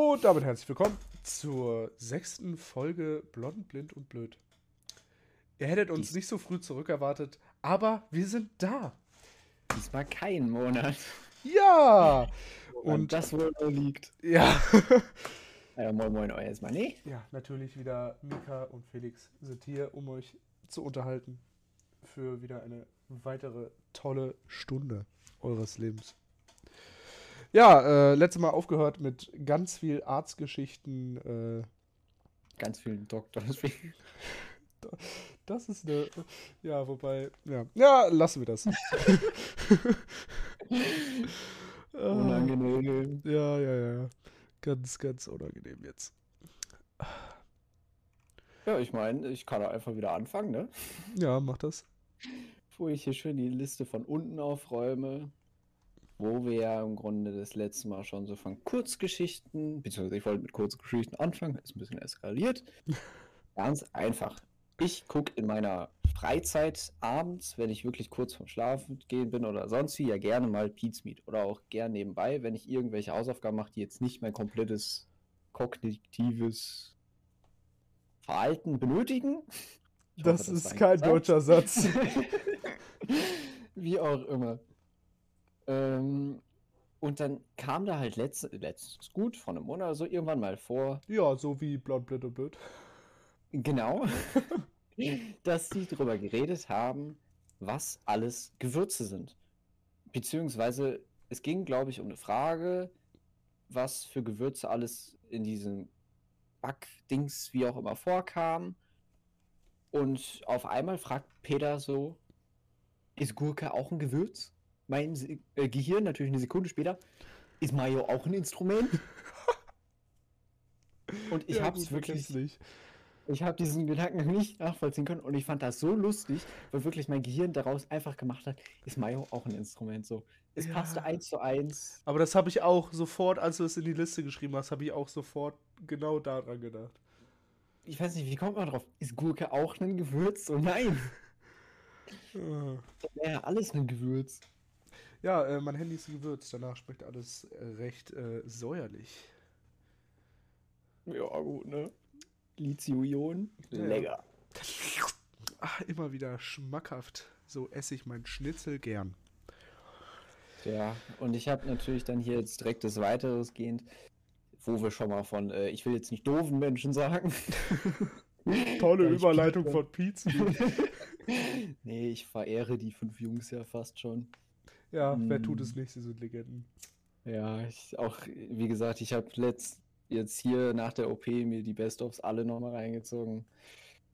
Und damit herzlich willkommen zur sechsten Folge Blond, Blind und Blöd. Ihr hättet uns Dies- nicht so früh zurückerwartet, aber wir sind da. Diesmal kein Monat. Ja! Und Und das wohl liegt. ja. Ja, moin moin euer erstmal. Nee. ja, natürlich wieder Mika und Felix sind hier, um euch zu unterhalten für wieder eine weitere tolle Stunde eures Lebens. Ja, äh, letztes Mal aufgehört mit ganz viel Arztgeschichten, äh, Ganz vielen Doktor. Das ist eine. Ja, wobei. Ja, ja lassen wir das. Unangenehm. ja, ja, ja. Ganz, ganz unangenehm jetzt. Ja, ich meine, ich kann einfach wieder anfangen, ne? Ja, mach das. Wo ich hier schön die Liste von unten aufräume. Wo wir ja im Grunde das letzte Mal schon so von Kurzgeschichten, beziehungsweise ich wollte mit Kurzgeschichten anfangen, ist ein bisschen eskaliert. Ganz einfach. Ich gucke in meiner Freizeit abends, wenn ich wirklich kurz vorm Schlafen gehen bin oder sonst wie, ja gerne mal Pete's Meet. Oder auch gern nebenbei, wenn ich irgendwelche Hausaufgaben mache, die jetzt nicht mein komplettes kognitives Verhalten benötigen. Das hoffe, ist kein gesagt. deutscher Satz. Wie auch immer. Ähm, und dann kam da halt letzt, letztes gut, von einem Monat oder so, irgendwann mal vor, Ja, so wie blond, blöd und blöd. genau, dass sie darüber geredet haben, was alles Gewürze sind. Beziehungsweise, es ging, glaube ich, um eine Frage, was für Gewürze alles in diesem Backdings, wie auch immer, vorkam. Und auf einmal fragt Peter so, ist Gurke auch ein Gewürz? Mein Se- äh, Gehirn natürlich eine Sekunde später, ist Mayo auch ein Instrument? Und ich ja, kennt's wirklich, nicht. ich habe diesen Gedanken nicht nachvollziehen können und ich fand das so lustig, weil wirklich mein Gehirn daraus einfach gemacht hat, ist Mayo auch ein Instrument so. Es Ja. passte eins zu eins. Aber das habe ich auch sofort, als du es in die Liste geschrieben hast, habe ich auch sofort genau daran gedacht. Ich weiß nicht, wie kommt man drauf? Ist Gurke auch ein Gewürz? So nein, Ah. ja alles ein Gewürz. Ja, äh, mein Handy ist gewürzt, danach schmeckt alles äh, recht äh, säuerlich. Ja, gut, ne? Lithium-Ionen, Ja, lecker. Ach, immer wieder schmackhaft. So esse ich mein Schnitzel gern. Ja, und ich habe natürlich dann hier jetzt direkt das Weiteres gehend, wo wir schon mal von, äh, ich will jetzt nicht doofen Menschen sagen. Tolle Ja, Überleitung von Pizza. nee, ich verehre die fünf Jungs ja fast schon. Ja, wer Mm. tut es nicht? Sie sind Legenden. Ja, ich auch, wie gesagt, ich habe letzt jetzt hier nach der OP mir die Best-ofs alle nochmal reingezogen.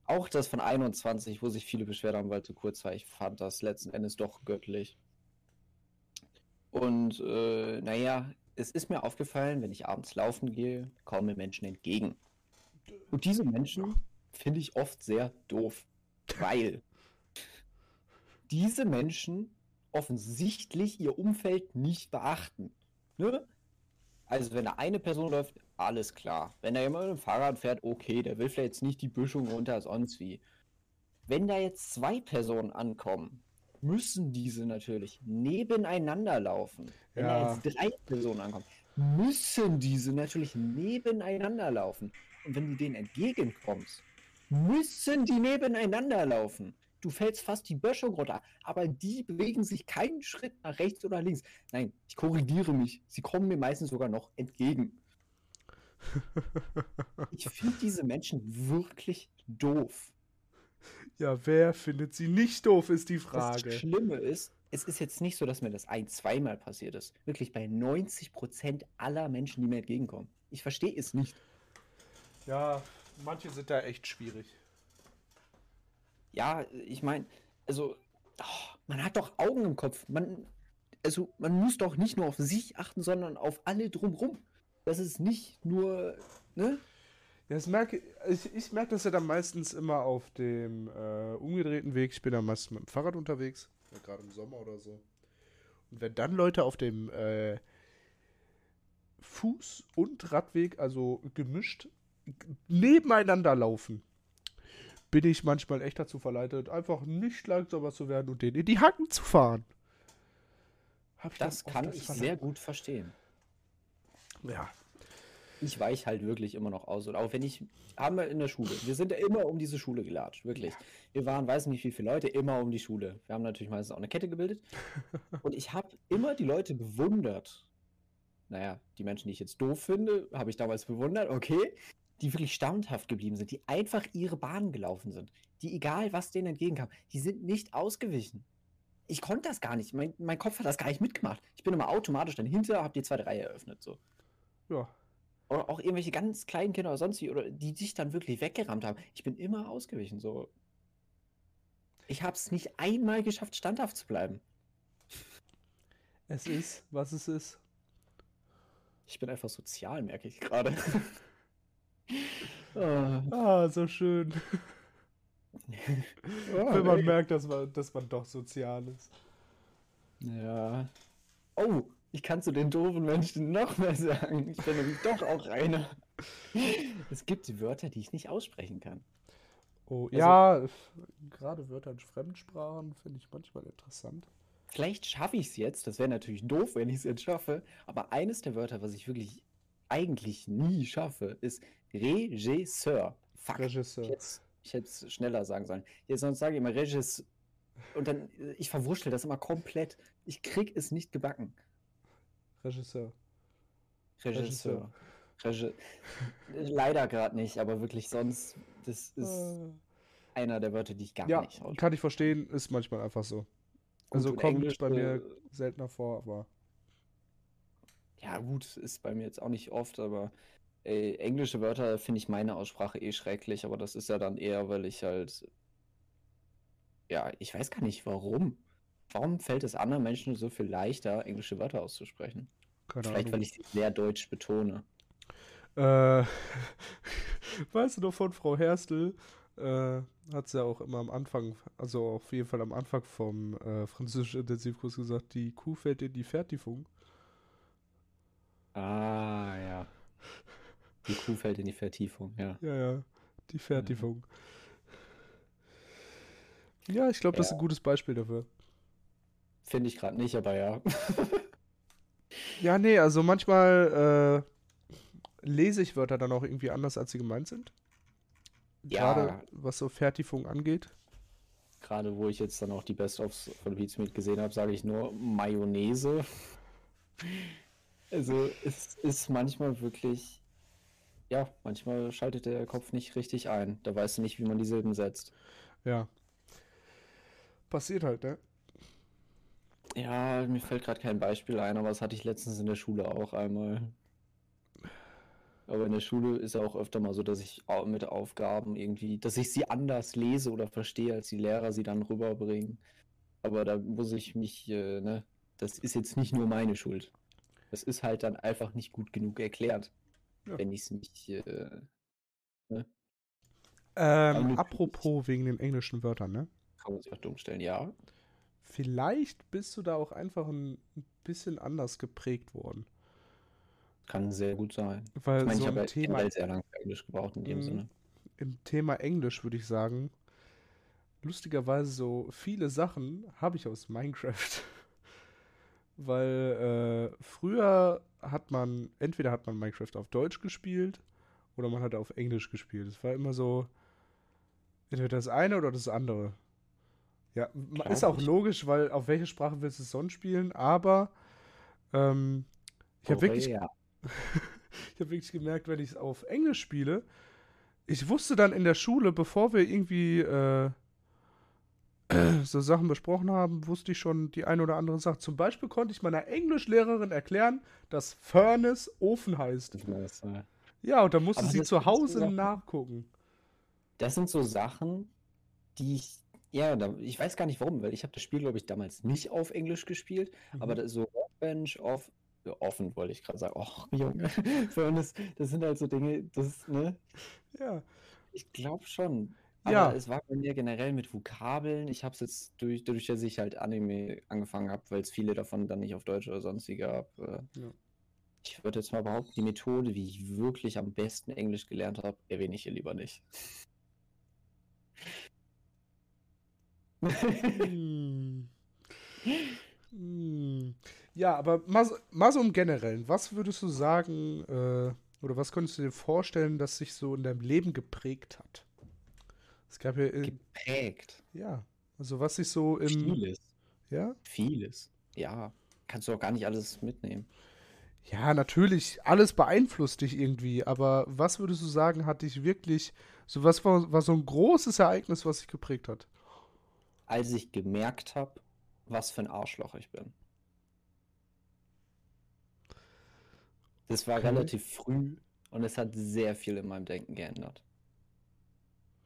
Auch das von 21, wo sich viele beschwert haben, weil zu kurz war. Ich fand das letzten Endes doch göttlich. Und äh, naja, es ist mir aufgefallen, wenn ich abends laufen gehe, kommen mir Menschen entgegen. Und diese Menschen finde ich oft sehr doof, weil diese Menschen offensichtlich ihr Umfeld nicht beachten. Ne? Also wenn da eine Person läuft, alles klar. Wenn da jemand mit dem Fahrrad fährt, okay, der will vielleicht jetzt nicht die Büschung runter, sonst wie. Wenn da jetzt zwei Personen ankommen, müssen diese natürlich nebeneinander laufen. Wenn da Ja. jetzt drei Personen ankommen, müssen diese natürlich nebeneinander laufen. Und wenn du denen entgegenkommst, müssen die nebeneinander laufen. Du fällst fast die Böschung runter, aber die bewegen sich keinen Schritt nach rechts oder links. Nein, ich korrigiere mich. Sie kommen mir meistens sogar noch entgegen. Ich finde diese Menschen wirklich doof. Ja, wer findet sie nicht doof, ist die Das Frage. Schlimme ist, es ist jetzt nicht so, dass mir das ein-, zweimal passiert ist. Wirklich bei 90% aller Menschen, die mir entgegenkommen. Ich verstehe es nicht. Ja, manche sind da echt schwierig. Ja, ich meine, also, oh, man hat doch Augen im Kopf. Man, also, man muss doch nicht nur auf sich achten, sondern auf alle drumrum. Das ist nicht nur, ne? Das merke, ich, ich merke das ja dann meistens immer auf dem äh, umgedrehten Weg. Ich bin dann meistens mit dem Fahrrad unterwegs, ja, gerade im Sommer oder so. Und wenn dann Leute auf dem äh, Fuß- und Radweg, also gemischt, nebeneinander laufen, bin ich manchmal echt dazu verleitet, einfach nicht langsamer zu werden und denen in die Hacken zu fahren. Das kann ich Verla- sehr gut verstehen. Ja, ich weiche halt wirklich immer noch aus. Und auch wenn ich, haben wir in der Schule, wir sind ja immer um diese Schule gelatscht, wirklich. Wir waren, weiß nicht wie viele Leute, immer um die Schule. Wir haben natürlich meistens auch eine Kette gebildet. Und ich habe immer die Leute bewundert. Naja, die Menschen, die ich jetzt doof finde, habe ich damals bewundert, okay. Die wirklich standhaft geblieben sind, die einfach ihre Bahnen gelaufen sind. Die, egal was denen entgegenkam, die sind nicht ausgewichen. Ich konnte das gar nicht. Mein, mein Kopf hat das gar nicht mitgemacht. Ich bin immer automatisch dann hinter, habe die zweite Reihe eröffnet. So. Ja. Oder auch irgendwelche ganz kleinen Kinder oder sonst wie, oder die sich dann wirklich weggerammt haben. Ich bin immer ausgewichen. So. Ich habe es nicht einmal geschafft, standhaft zu bleiben. Es ist, was es ist. Ich bin einfach sozial, merke ich gerade. ah. ah, so schön. oh, Wenn man ey. merkt, dass man, dass man doch sozial ist. Ja. Oh, ich kann zu den doofen Menschen noch mehr sagen. Ich bin nämlich doch auch einer. Es gibt Wörter, die ich nicht aussprechen kann. Oh, also, ja, gerade Wörter in Fremdsprachen finde ich manchmal interessant. Vielleicht schaffe ich es jetzt. Das wäre natürlich doof, wenn ich es jetzt schaffe. Aber eines der Wörter, was ich wirklich eigentlich nie schaffe, ist Regisseur. Fuck. Regisseur. Ich hätte es schneller sagen sollen. Jetzt sonst sage ich immer Regis. Und dann, ich verwurschtel das immer komplett. Ich krieg es nicht gebacken. Regisseur. Regisseur. Regisseur. Leider gerade nicht, aber wirklich sonst, das ist uh. einer der Wörter, die ich gar ja, nicht Ja, kann ich verstehen, ist manchmal einfach so. Gut, also kommt Englisch, bei mir seltener vor, aber. Ja, gut, ist bei mir jetzt auch nicht oft, aber Ey, englische Wörter finde ich meine Aussprache eh schrecklich, aber das ist ja dann eher, weil ich halt. Ja, ich weiß gar nicht warum. Warum fällt es anderen Menschen so viel leichter, englische Wörter auszusprechen? Keine Vielleicht, Ahnung. weil ich sie sehr deutsch betone. Äh, weißt du noch von Frau Herstel? Äh, hat sie ja auch immer am Anfang, also auf jeden Fall am Anfang vom äh, französischen Intensivkurs gesagt, die Kuh fällt in die Fertigung. Ah, ja. Die Kuh fällt in die Vertiefung, ja. Ja, ja, die Vertiefung. Ja, ich glaube, das ist ein gutes Beispiel dafür. Finde ich gerade nicht, aber ja. ja, nee, also manchmal äh, lese ich Wörter dann auch irgendwie anders, als sie gemeint sind. Gerade ja. was so Fertiefung angeht. Gerade wo ich jetzt dann auch die Best-ofs von Beatsmeet gesehen habe, sage ich nur Mayonnaise. Also es ist manchmal wirklich ja, manchmal schaltet der Kopf nicht richtig ein. Da weißt du nicht, wie man die Silben setzt. Ja. Passiert halt, ne? Ja, mir fällt gerade kein Beispiel ein, aber das hatte ich letztens in der Schule auch einmal. Aber in der Schule ist auch öfter mal so, dass ich mit Aufgaben irgendwie, dass ich sie anders lese oder verstehe, als die Lehrer sie dann rüberbringen. Aber da muss ich mich, äh, ne, das ist jetzt nicht nur meine Schuld. Das ist halt dann einfach nicht gut genug erklärt ja. wenn ich es nicht. Äh, ne? ähm, apropos wegen den englischen Wörtern, ne? Kann man sich auch dumm stellen, ja. Vielleicht bist du da auch einfach ein bisschen anders geprägt worden. Kann sehr gut sein. Weil ich, mein, so ich habe Thema halt sehr lange Englisch gebraucht in dem mhm. Sinne. Im Thema Englisch würde ich sagen, lustigerweise so viele Sachen habe ich aus Minecraft. Weil äh, früher hat man, entweder hat man Minecraft auf Deutsch gespielt oder man hat auf Englisch gespielt. Es war immer so, entweder das eine oder das andere. Ja, Glaub ist auch ich. logisch, weil auf welche Sprache willst du es sonst spielen, aber ähm, ich habe wirklich, ich habe wirklich gemerkt, wenn ich es auf Englisch spiele, ich wusste dann in der Schule, bevor wir irgendwie äh, so Sachen besprochen haben, wusste ich schon die eine oder andere Sache. Zum Beispiel konnte ich meiner Englischlehrerin erklären, dass Furnace Ofen heißt. Ja, und da musste Aber sie zu Hause so nachgucken. Das sind so Sachen, die ich, ja, da, ich weiß gar nicht warum, weil ich habe das Spiel, glaube ich, damals nicht auf Englisch gespielt, mhm. aber so Workbench auf, offen wollte ich gerade sagen. Och, Junge, Furnace, das sind halt so Dinge, das, ne? Ja. Ich glaube schon. Aber ja. es war bei mir generell mit Vokabeln. Ich habe es jetzt durch, dadurch, dass ich halt Anime angefangen habe, weil es viele davon dann nicht auf Deutsch oder sonst gab. Äh, ja. Ich würde jetzt mal behaupten, die Methode, wie ich wirklich am besten Englisch gelernt habe, erwähne ich hier lieber nicht. hm. Hm. Ja, aber mal, mal so im Generellen, was würdest du sagen, äh, Oder was könntest du dir vorstellen, dass sich so in deinem Leben geprägt hat? Es gab ja. äh, Geprägt. ja. Also was sich so im. Vieles. Ja? Vieles. Ja. Kannst du auch gar nicht alles mitnehmen. Ja, natürlich, alles beeinflusst dich irgendwie, aber was würdest du sagen, hat dich wirklich, so was war, war so ein großes Ereignis, was dich geprägt hat? Als ich gemerkt habe, was für ein Arschloch ich bin. Das war Okay. relativ früh und es hat sehr viel in meinem Denken geändert.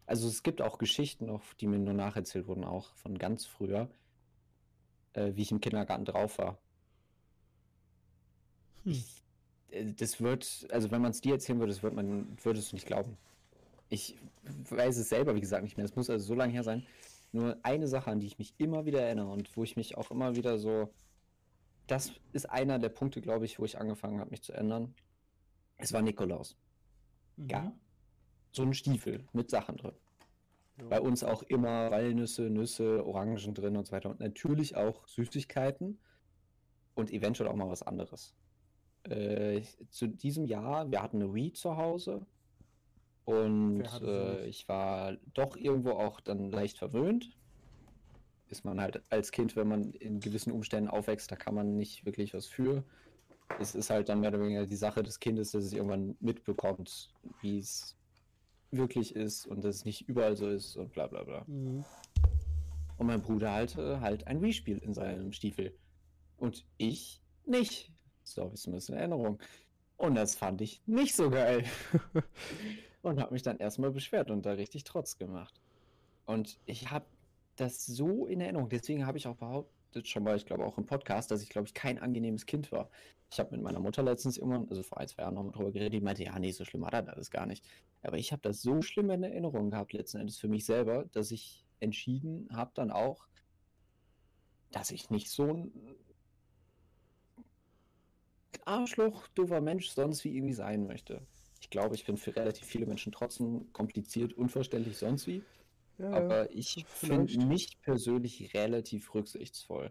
Also es gibt auch Geschichten noch, die mir nur nacherzählt wurden, auch von ganz früher, äh, wie ich im Kindergarten drauf war. Hm. Äh, Das wird, also wenn man es dir erzählen würde, das wird man, würdest du nicht glauben. Ich weiß es selber, wie gesagt, nicht mehr. Es muss also so lange her sein. Nur eine Sache, an die ich mich immer wieder erinnere und wo ich mich auch immer wieder so. Das ist einer der Punkte, glaube ich, wo ich angefangen habe, mich zu ändern. Es war Nikolaus. Ja. So ein Stiefel mit Sachen drin. Bei uns auch immer Walnüsse, Nüsse, Orangen drin und so weiter. Und natürlich auch Süßigkeiten und eventuell auch mal was anderes. Äh, zu diesem Jahr, wir hatten eine Wii zu Hause und äh, ich war doch irgendwo auch dann leicht verwöhnt. Ist man halt als Kind, wenn man in gewissen Umständen aufwächst, da kann man nicht wirklich was für. Es ist halt dann mehr oder weniger die Sache des Kindes, dass es irgendwann mitbekommt, wie es wirklich ist und dass es nicht überall so ist und bla bla bla. Mhm. Und mein Bruder hatte halt ein Wii-Spiel in seinem Stiefel. Und ich nicht. So habe ich zumindest in Erinnerung. Und das fand ich nicht so geil. und habe mich dann erstmal beschwert und da richtig Trotz gemacht. Und ich habe das so in Erinnerung. Deswegen habe ich auch behauptet, schon mal, ich glaube auch im Podcast, dass ich, glaube ich, kein angenehmes Kind war. Ich habe mit meiner Mutter letztens irgendwann, also vor ein, zwei Jahren noch mal drüber geredet, die meinte, ja, nee, so schlimm war das alles gar nicht. Aber ich habe das so schlimm in Erinnerung gehabt, letzten Endes für mich selber, dass ich entschieden habe dann auch, dass ich nicht so ein Arschloch, doofer Mensch sonst wie irgendwie sein möchte. Ich glaube, ich bin für relativ viele Menschen trotzdem kompliziert, unverständlich, sonst wie. Ja. Aber ich finde mich persönlich relativ rücksichtsvoll.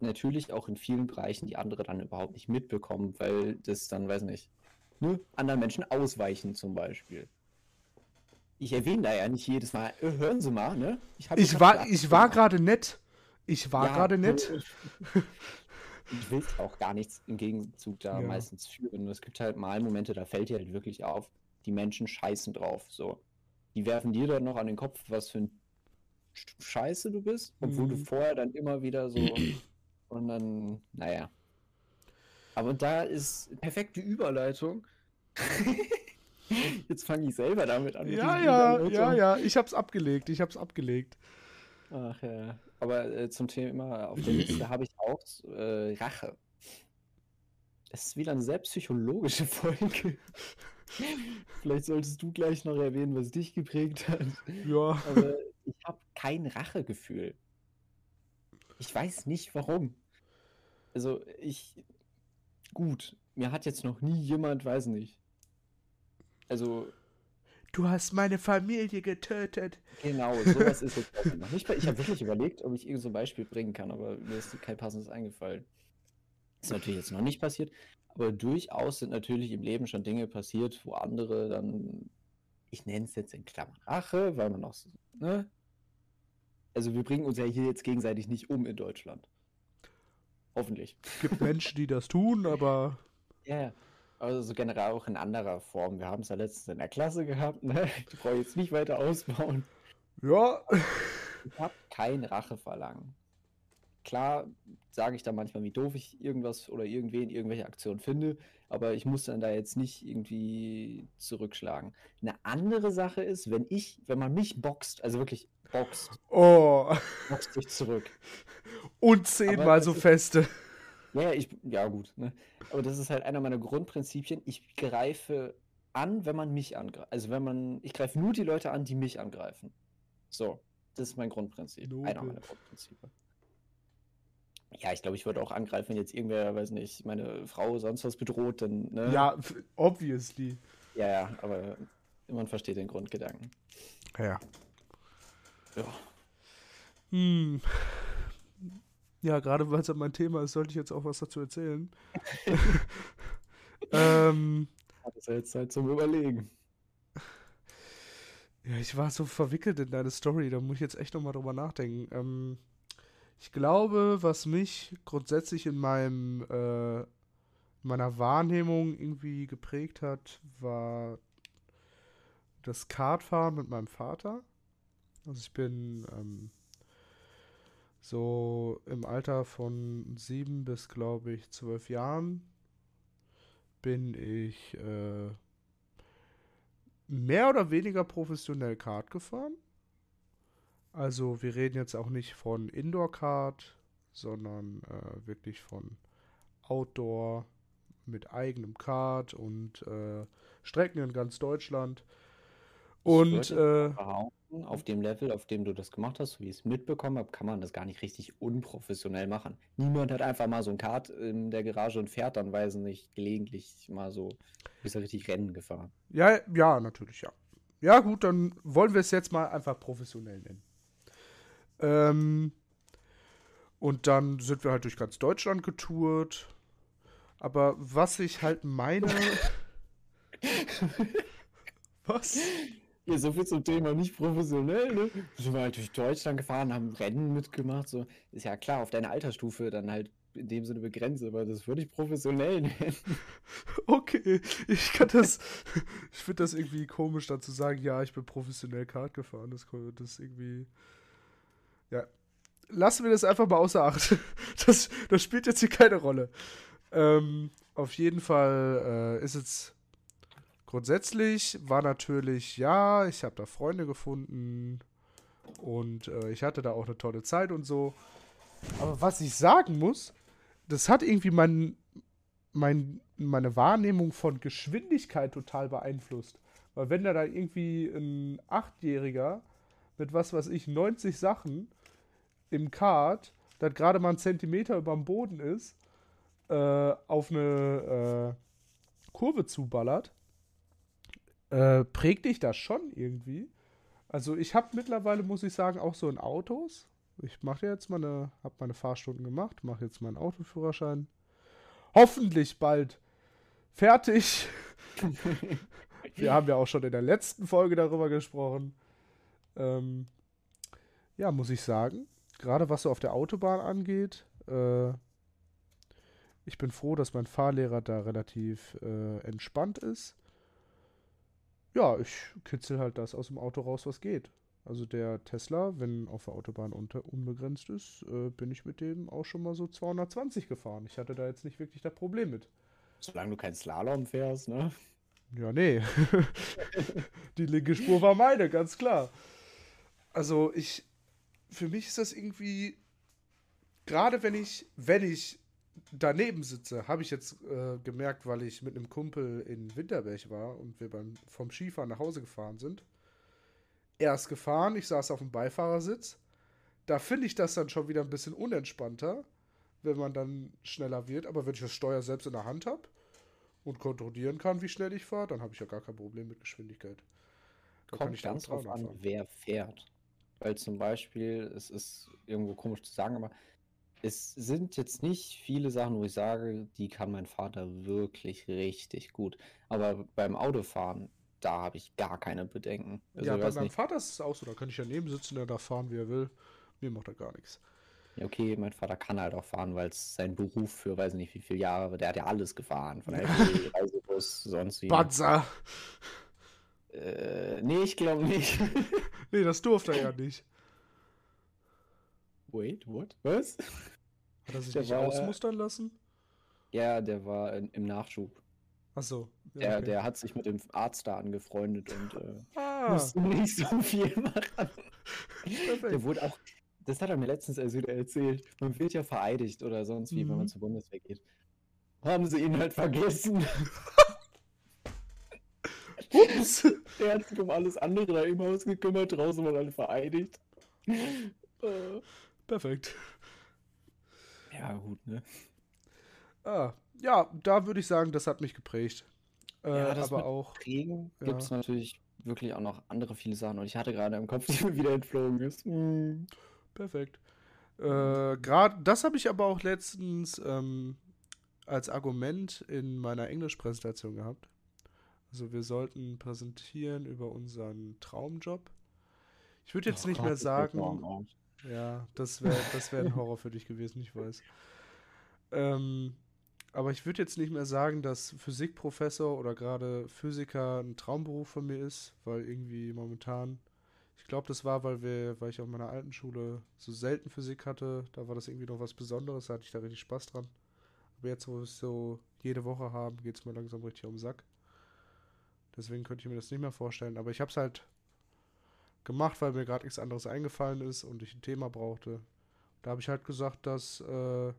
Natürlich auch in vielen Bereichen, die andere dann überhaupt nicht mitbekommen, weil das dann, weiß nicht, ne, anderen Menschen ausweichen zum Beispiel. Ich erwähne da ja nicht jedes Mal, äh, hören Sie mal, ne? Ich jetzt war, ich war gerade nett. Ich war Ja, gerade du- nett. Du willst auch gar nichts im Gegenzug da Ja. meistens führen. Es gibt halt mal Momente, da fällt dir halt wirklich auf, die Menschen scheißen drauf. So. Die werfen dir dann noch an den Kopf, was für ein Sch- Scheiße du bist, obwohl du Mhm. vorher dann immer wieder so und dann, naja. Aber da ist perfekte Überleitung. Jetzt fange ich selber damit an. Ja, ja, ja, ja. Ich hab's abgelegt. Ich hab's abgelegt. Ach ja. Aber äh, zum Thema auf der Liste habe ich auch äh, Rache. Es ist wieder eine sehr psychologische Folge. Vielleicht solltest du gleich noch erwähnen, was dich geprägt hat. Ja. Aber ich habe kein Rachegefühl. Ich weiß nicht warum. Also ich. Gut, mir hat jetzt noch nie jemand, weiß nicht. Also Du hast meine Familie getötet. Genau, sowas ist jetzt auch noch nicht. Ich habe wirklich überlegt, ob ich irgend so ein Beispiel bringen kann, aber mir ist kein passendes eingefallen. Ist natürlich jetzt noch nicht passiert, aber durchaus sind natürlich im Leben schon Dinge passiert, wo andere dann, ich nenne es jetzt in Klammern Rache, weil man auch, so, ne? Also wir bringen uns ja hier jetzt gegenseitig nicht um in Deutschland. Hoffentlich. Gibt Menschen, die das tun, aber Ja, ja. Also so generell auch in anderer Form. Wir haben es ja letztens in der Klasse gehabt, ne? Ich brauche jetzt nicht weiter ausbauen. ja. Ich habe kein Racheverlangen. Klar sage ich da manchmal, wie doof ich irgendwas oder irgendwen, irgendwelche Aktionen finde, aber ich muss dann da jetzt nicht irgendwie zurückschlagen. Eine andere Sache ist, wenn ich, wenn man mich boxt, also wirklich boxt, Oh. boxt sich zurück. Und zehnmal so ist- feste. Ja, ja, ich, ja gut, ne? Aber das ist halt einer meiner Grundprinzipien. Ich greife an, wenn man mich angreift. Also wenn man, ich greife nur die Leute an, die mich angreifen. So, das ist mein Grundprinzip. Einer Nobel. meiner Grundprinzipien. Ja, ich glaube, ich würde auch angreifen, wenn jetzt irgendwer, weiß nicht, meine Frau sonst was bedroht, dann, ne? Ja, obviously. Ja, ja, aber man versteht den Grundgedanken. Ja. Ja. Hm. Ja, gerade weil es ja mein Thema ist, sollte ich jetzt auch was dazu erzählen. ähm, Hat es ja jetzt Zeit zum Überlegen. Ja, ich war so verwickelt in deine Story, da muss ich jetzt echt nochmal drüber nachdenken. Ähm, ich glaube, was mich grundsätzlich in meinem äh, meiner Wahrnehmung irgendwie geprägt hat, war das Kartfahren mit meinem Vater. Also ich bin ähm, so im Alter von sieben bis, glaube ich, zwölf Jahren bin ich äh, mehr oder weniger professionell Kart gefahren. Also wir reden jetzt auch nicht von Indoor-Kart, sondern äh, wirklich von Outdoor mit eigenem Kart und äh, Strecken in ganz Deutschland. Und äh, auf dem Level, auf dem du das gemacht hast, so wie ich es mitbekommen habe, kann man das gar nicht richtig unprofessionell machen. Niemand hat einfach mal so ein Kart in der Garage und fährt dann, weiß nicht, gelegentlich mal so, bis richtig Rennen gefahren. Ja, ja, natürlich, ja. Ja, gut, dann wollen wir es jetzt mal einfach professionell nennen. Ähm, und dann sind wir halt durch ganz Deutschland getourt. Aber was ich halt meine. was? Ja, so viel zum Thema nicht professionell, ne? Sind wir halt durch Deutschland gefahren, haben Rennen mitgemacht, so. Ist ja klar, auf deine Altersstufe dann halt in dem Sinne begrenzt, aber das würde ich professionell nennen. Okay, ich kann das, ich finde das irgendwie komisch, dann zu sagen, ja, ich bin professionell Kart gefahren. Das, das irgendwie, ja. Lassen wir das einfach mal außer Acht. Das, das spielt jetzt hier keine Rolle. Ähm, auf jeden Fall äh, ist es Grundsätzlich war natürlich, ja, ich habe da Freunde gefunden und äh, ich hatte da auch eine tolle Zeit und so. Aber was ich sagen muss, das hat irgendwie mein, mein, meine Wahrnehmung von Geschwindigkeit total beeinflusst. Weil wenn da, da irgendwie ein Achtjähriger mit was weiß ich, 90 Sachen im Kart, das gerade mal einen Zentimeter über dem Boden ist, äh, auf eine äh, Kurve zuballert, äh, prägt dich das schon irgendwie. Also ich habe mittlerweile, muss ich sagen, auch so in Autos. Ich mache jetzt meine, habe meine Fahrstunden gemacht, mache jetzt meinen Autoführerschein. Hoffentlich bald fertig. Wir haben ja auch schon in der letzten Folge darüber gesprochen. Ähm, ja, muss ich sagen, gerade was so auf der Autobahn angeht, äh, ich bin froh, dass mein Fahrlehrer da relativ äh, entspannt ist ja, ich kitzel halt das aus dem Auto raus, was geht. Also der Tesla, wenn auf der Autobahn unter, unbegrenzt ist, äh, bin ich mit dem auch schon mal so 220 gefahren. Ich hatte da jetzt nicht wirklich das Problem mit. Solange du kein Slalom fährst, ne? Ja, nee. Die linke Spur war meine, ganz klar. Also ich, für mich ist das irgendwie, gerade wenn ich, wenn ich daneben sitze, habe ich jetzt äh, gemerkt, weil ich mit einem Kumpel in Winterberg war und wir beim, vom Skifahren nach Hause gefahren sind. Er ist gefahren, ich saß auf dem Beifahrersitz. Da finde ich das dann schon wieder ein bisschen unentspannter, wenn man dann schneller wird. Aber wenn ich das Steuer selbst in der Hand habe und kontrollieren kann, wie schnell ich fahre, dann habe ich ja gar kein Problem mit Geschwindigkeit. Da Kommt ganz drauf an, wer fährt. Weil zum Beispiel, es ist irgendwo komisch zu sagen, aber es sind jetzt nicht viele Sachen, wo ich sage, die kann mein Vater wirklich richtig gut. Aber beim Autofahren, da habe ich gar keine Bedenken. Also, ja, bei meinem nicht. Vater ist es auch so. Da kann ich daneben sitzen, der darf fahren, wie er will. Mir macht er gar nichts. Ja, okay, mein Vater kann halt auch fahren, weil es sein Beruf für weiß nicht wie viele Jahre, der hat ja alles gefahren. Von LP, Reisebus, sonst wie. Banzer! Äh, nee, ich glaube nicht. nee, das durfte er ja nicht. Wait, what? Was? Hat er sich der nicht war, ausmustern lassen? Ja, der war in, im Nachschub. Ach so. Ja, der, okay. der hat sich mit dem Arzt da angefreundet und äh, ah. musste nicht so viel machen. der wurde auch, das hat er mir letztens wieder erzählt. Man wird ja vereidigt oder sonst wie, mhm. wenn man mhm. zur Bundeswehr geht. Haben sie ihn halt vergessen. Ups. Er hat sich um alles andere da im Haus gekümmert, draußen waren alle vereidigt. Perfekt. Ja, gut, ne? Ah, ja, da würde ich sagen, das hat mich geprägt. Äh, ja, das aber auch. Prägen ja. gibt es natürlich wirklich auch noch andere viele Sachen. Und ich hatte gerade im Kopf, die mir wieder entflogen ist. Mhm. Perfekt. Äh, gerade das habe ich aber auch letztens ähm, als Argument in meiner Englischpräsentation gehabt. Also wir sollten präsentieren über unseren Traumjob. Ich würde jetzt Oh nicht Gott, mehr sagen. Ja, das wäre das wär ein Horror für dich gewesen, ich weiß. Ähm, aber ich würde jetzt nicht mehr sagen, dass Physikprofessor oder gerade Physiker ein Traumberuf von mir ist, weil irgendwie momentan, ich glaube, das war, weil wir, weil ich auf meiner alten Schule so selten Physik hatte, da war das irgendwie noch was Besonderes, da hatte ich da richtig Spaß dran. Aber jetzt, wo wir es so jede Woche haben, geht es mir langsam richtig um den Sack. Deswegen könnte ich mir das nicht mehr vorstellen. Aber ich habe es halt gemacht, weil mir gerade nichts anderes eingefallen ist und ich ein Thema brauchte. Da habe ich halt gesagt, dass äh,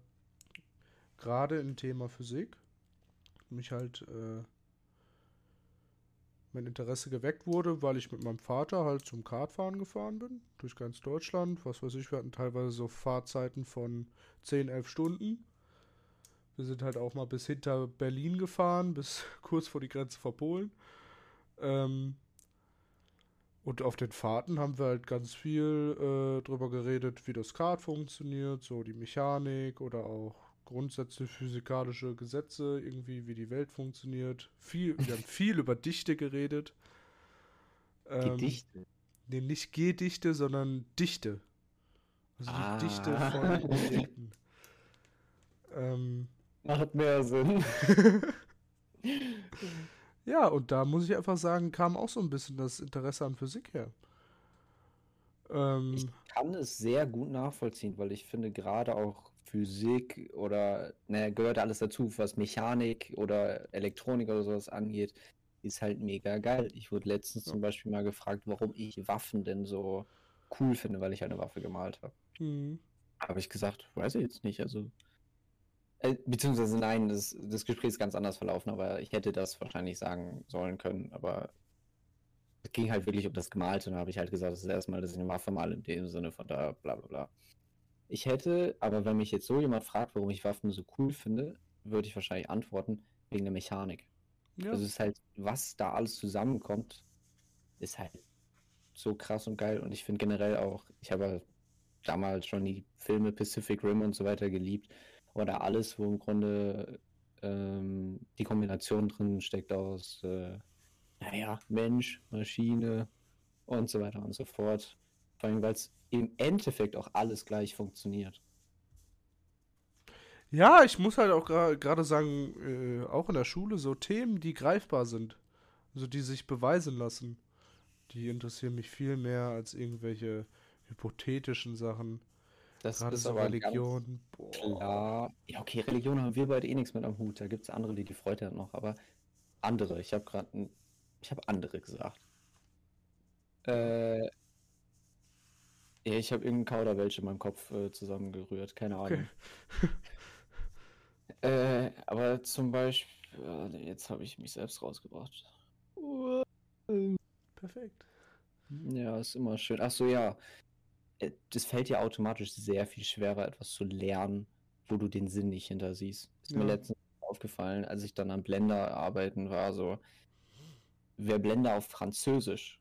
gerade im Thema Physik mich halt äh, mein Interesse geweckt wurde, weil ich mit meinem Vater halt zum Kartfahren gefahren bin, durch ganz Deutschland. Was weiß ich, wir hatten teilweise so Fahrzeiten von 10, 11 Stunden. Wir sind halt auch mal bis hinter Berlin gefahren, bis kurz vor die Grenze vor Polen. Ähm, und auf den Fahrten haben wir halt ganz viel äh, drüber geredet, wie das Kart funktioniert, so die Mechanik oder auch Grundsätze, physikalische Gesetze, irgendwie wie die Welt funktioniert. Viel, wir haben viel über Dichte geredet. Ähm, Gedichte. Nee, nicht Gedichte, sondern Dichte. Also die Ah. Dichte von Objekten. ähm, Macht mehr Sinn. ja, und da muss ich einfach sagen, kam auch so ein bisschen das Interesse an Physik her. Ähm, Ich kann es sehr gut nachvollziehen, weil ich finde gerade auch Physik oder, naja, gehört alles dazu, was Mechanik oder Elektronik oder sowas angeht, ist halt mega geil. Ich wurde letztens Ja. zum Beispiel mal gefragt, warum ich Waffen denn so cool finde, weil ich eine Waffe gemalt habe. hm, Habe ich gesagt, weiß ich jetzt nicht, also. Äh, beziehungsweise nein, das, das Gespräch ist ganz anders verlaufen, aber ich hätte das wahrscheinlich sagen sollen können, aber es ging halt wirklich um das Gemalte und da habe ich halt gesagt, das ist erstmal, dass ich eine Waffe male in dem Sinne von da bla bla bla. Ich hätte, aber wenn mich jetzt so jemand fragt, warum ich Waffen so cool finde, würde ich wahrscheinlich antworten, wegen der Mechanik. ja. Also es ist halt, was da alles zusammenkommt, ist halt so krass und geil. Und ich finde generell auch, ich habe damals schon die Filme Pacific Rim und so weiter geliebt. Oder alles, wo im Grunde ähm, die Kombination drin steckt aus, äh, naja, Mensch, Maschine und so weiter und so fort. Vor allem, weil es im Endeffekt auch alles gleich funktioniert. Ja, ich muss halt auch gerade sagen, äh, auch in der Schule so Themen, die greifbar sind, also die sich beweisen lassen, die interessieren mich viel mehr als irgendwelche hypothetischen Sachen. Das Gerade ist so aber Religion. Boah. Klar. Ja, okay, Religion haben wir beide eh nichts mit am Hut. Da gibt es andere, die die Freude haben noch, aber andere. Ich habe gerade, ich habe andere gesagt. Äh, ja, ich habe irgendeinen Kauderwelsch in meinem Kopf äh, zusammengerührt, keine Ahnung. Äh, aber zum Beispiel, äh, jetzt habe ich mich selbst rausgebracht. Perfekt. Ja, ist immer schön. Ach so, ja. Äh, Das fällt dir automatisch sehr viel schwerer, etwas zu lernen, wo du den Sinn nicht hinter siehst. Ist mir Ja. letztens aufgefallen, als ich dann am Blender arbeiten war, so, wäre Blender auf Französisch,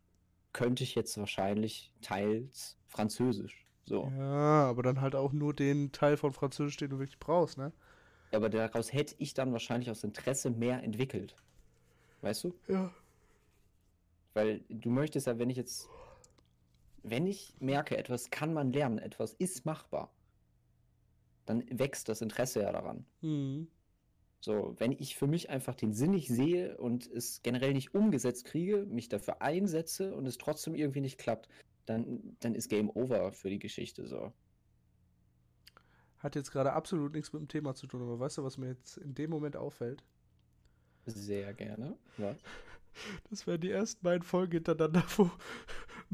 könnte ich jetzt wahrscheinlich teils Französisch. So. Ja, aber dann halt auch nur den Teil von Französisch, den du wirklich brauchst, ne? Aber daraus hätte ich dann wahrscheinlich aus Interesse mehr entwickelt. Weißt du? Ja. Weil du möchtest ja, wenn ich jetzt, wenn ich merke, etwas kann man lernen, etwas ist machbar, dann wächst das Interesse ja daran. Hm. So, wenn ich für mich einfach den Sinn nicht sehe und es generell nicht umgesetzt kriege, mich dafür einsetze und es trotzdem irgendwie nicht klappt, dann, dann ist Game Over für die Geschichte so. Hat jetzt gerade absolut nichts mit dem Thema zu tun, aber weißt du, was mir jetzt in dem Moment auffällt? Sehr gerne. Was? Das wären die ersten beiden Folgen hintereinander, wo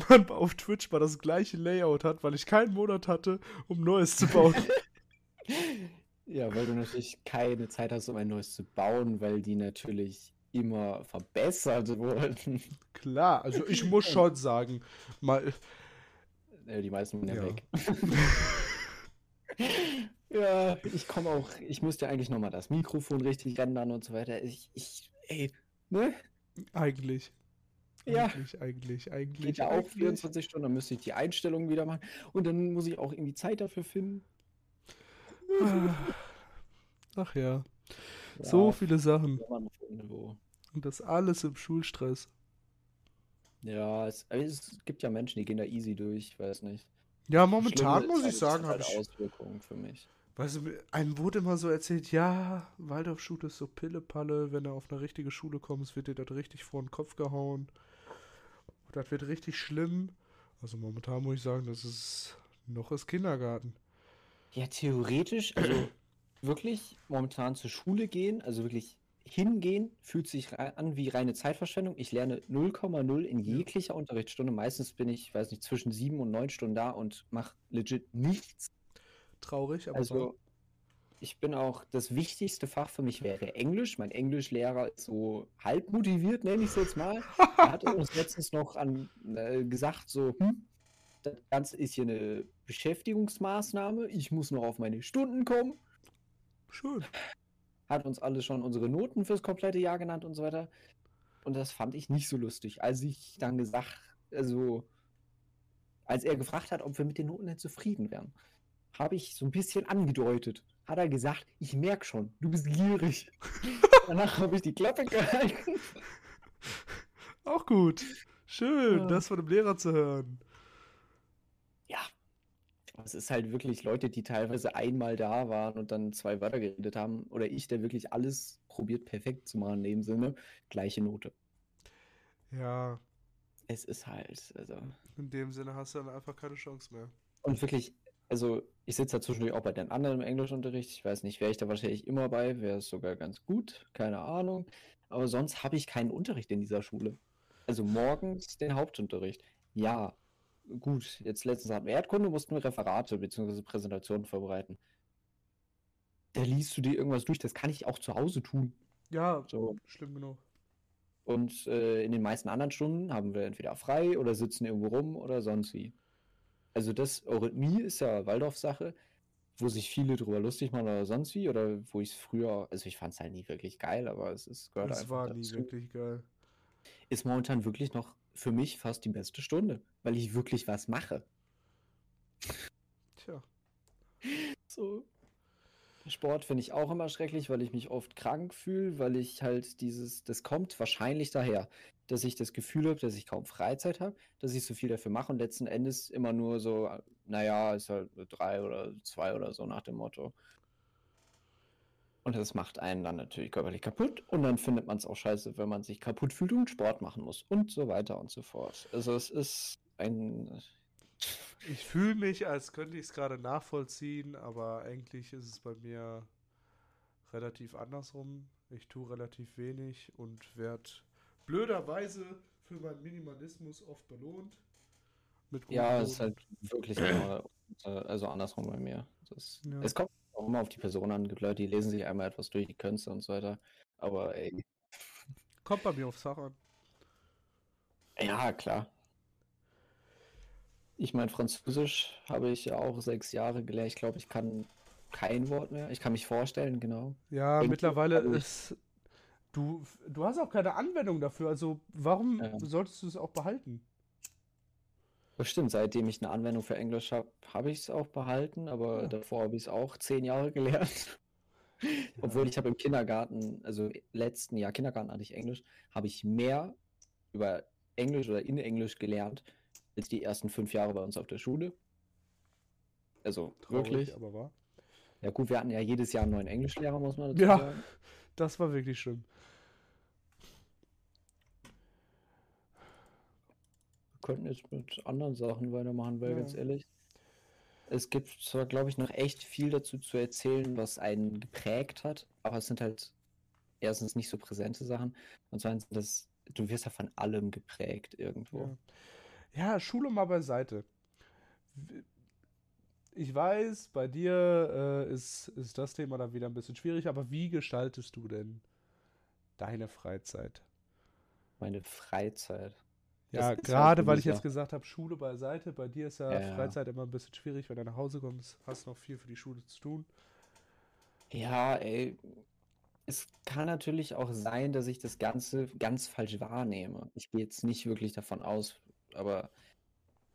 man auf Twitch mal das gleiche Layout hat, weil ich keinen Monat hatte, um Neues zu bauen. Ja, weil du natürlich keine Zeit hast, um ein neues zu bauen, weil die natürlich immer verbessert wurden. Klar, also ich muss schon sagen, mal, die meisten sind ja, Ja. weg. ja, ich komme auch, ich müsste eigentlich nochmal das Mikrofon richtig rendern und so weiter. Ich, ich, ey, ne? eigentlich. Ja. Eigentlich, eigentlich, eigentlich. Geht ja auch eigentlich. 24 Stunden, dann müsste ich die Einstellungen wieder machen und dann muss ich auch irgendwie Zeit dafür finden. Ach ja, so Ja, viele Sachen. Und das alles im Schulstress. Ja, es, es gibt ja Menschen, die gehen da easy durch, ich weiß nicht. Ja, momentan Schlimme muss ich halt, sagen, habe hat ich. Auswirkungen für mich. Weißt du, einem wurde immer so erzählt, ja, Waldorfschule ist so Pillepalle, wenn du auf eine richtige Schule kommst, wird dir das richtig vor den Kopf gehauen. Das wird richtig schlimm. Also momentan muss ich sagen, das ist noch ist Kindergarten. Ja, theoretisch, also wirklich momentan zur Schule gehen, also wirklich hingehen, fühlt sich an wie reine Zeitverschwendung. Ich lerne 0,0 in jeglicher Unterrichtsstunde. Meistens bin ich, weiß nicht, zwischen sieben und neun Stunden da und mache legit nichts. Traurig, aber wahr. Ich bin auch, das wichtigste Fach für mich wäre Englisch. Mein Englischlehrer ist so halb motiviert, nenne ich es jetzt mal. Er hat uns letztens noch an, äh, gesagt, so, hm, das Ganze ist hier eine Beschäftigungsmaßnahme. Ich muss noch auf meine Stunden kommen. schön. Hat uns alle schon unsere Noten fürs komplette Jahr genannt und so weiter. Und das fand ich nicht so lustig. Als ich dann gesagt, also, als er gefragt hat, ob wir mit den Noten zufrieden wären, habe ich so ein bisschen angedeutet. Hat er gesagt, ich merke schon, du bist gierig. Danach habe ich die Klappe gehalten. Auch gut. Schön, Ja. das von dem Lehrer zu hören. Ja. Es ist halt wirklich Leute, die teilweise einmal da waren und dann zwei Wörter geredet haben. Oder ich, der wirklich alles probiert perfekt zu machen in dem Sinne. Gleiche Note. Ja, Es ist halt, also. in dem Sinne hast du dann einfach keine Chance mehr. Und wirklich, also ich sitze da zwischendurch auch bei den anderen im Englischunterricht. Ich weiß nicht, wäre ich da wahrscheinlich immer bei, wäre es sogar ganz gut, keine Ahnung. Aber sonst habe ich keinen Unterricht in dieser Schule. Also morgens den Hauptunterricht. Ja, gut. Jetzt letztens hatten wir Erdkunde, mussten wir Referate bzw. Präsentationen vorbereiten. Da liest du dir irgendwas durch, das kann ich auch zu Hause tun. Ja, So. schlimm genug. Und äh, in den meisten anderen Stunden haben wir entweder frei oder sitzen irgendwo rum oder sonst wie. Also das Eurythmie ist ja Waldorf-Sache, wo sich viele drüber lustig machen oder sonst wie, oder wo ich es früher, also ich fand es halt nie wirklich geil, aber es ist, gehört einfach war nie dazu. wirklich geil. Ist momentan wirklich noch für mich fast die beste Stunde, weil ich wirklich was mache. Tja. So. Sport finde ich auch immer schrecklich, weil ich mich oft krank fühle, weil ich halt dieses, das kommt wahrscheinlich daher, dass ich das Gefühl habe, dass ich kaum Freizeit habe, dass ich so viel dafür mache und letzten Endes immer nur so, naja, ist halt drei oder zwei oder so nach dem Motto. Und das macht einen dann natürlich körperlich kaputt und dann findet man es auch scheiße, wenn man sich kaputt fühlt und Sport machen muss und so weiter und so fort. Also es ist ein Ich fühle mich, als könnte ich es gerade nachvollziehen, aber eigentlich ist es bei mir relativ andersrum. Ich tue relativ wenig und werde blöderweise für meinen Minimalismus oft belohnt. Mit Ja, es ist halt wirklich äh, also andersrum bei mir. Das, Ja. Es kommt auch immer auf die Person an. Es gibt Leute, die lesen sich einmal etwas durch, die können es und so weiter. Aber ey, Kommt bei mir aufs Fach an. ja, klar. Ich meine, Französisch habe ich ja auch sechs Jahre gelernt. Ich glaube, ich kann kein Wort mehr. Ich kann mich vorstellen, genau. Ja, Denke, mittlerweile ist. Du, du hast auch keine Anwendung dafür, also warum Ja. solltest du es auch behalten? Das stimmt, seitdem ich eine Anwendung für Englisch habe, habe ich es auch behalten, aber Ja. davor habe ich es auch zehn Jahre gelernt. Obwohl ich habe im Kindergarten, also letzten Jahr Kindergarten hatte ich Englisch, habe ich mehr über Englisch oder in Englisch gelernt, als die ersten fünf Jahre bei uns auf der Schule. Also Traurig, wirklich. aber wahr. Ja gut, wir hatten ja jedes Jahr einen neuen Englischlehrer, muss man dazu Ja. sagen. Das war wirklich schlimm. Wir könnten jetzt mit anderen Sachen weitermachen, weil Ja. ganz ehrlich, es gibt zwar, glaube ich, noch echt viel dazu zu erzählen, was einen geprägt hat, aber es sind halt erstens nicht so präsente Sachen und zweitens, das, du wirst ja von allem geprägt irgendwo. Ja. Ja, Schule mal beiseite. Ich weiß, bei dir äh, ist, ist das Thema dann wieder ein bisschen schwierig, aber wie gestaltest du denn deine Freizeit? Meine Freizeit. Ja, gerade weil ich jetzt gesagt habe, Schule beiseite. Bei dir ist ja Ja, ja. Freizeit immer ein bisschen schwierig, wenn du nach Hause kommst, hast noch viel für die Schule zu tun. Ja, ey, es kann natürlich auch sein, dass ich das Ganze ganz falsch wahrnehme. Ich gehe jetzt nicht wirklich davon aus, aber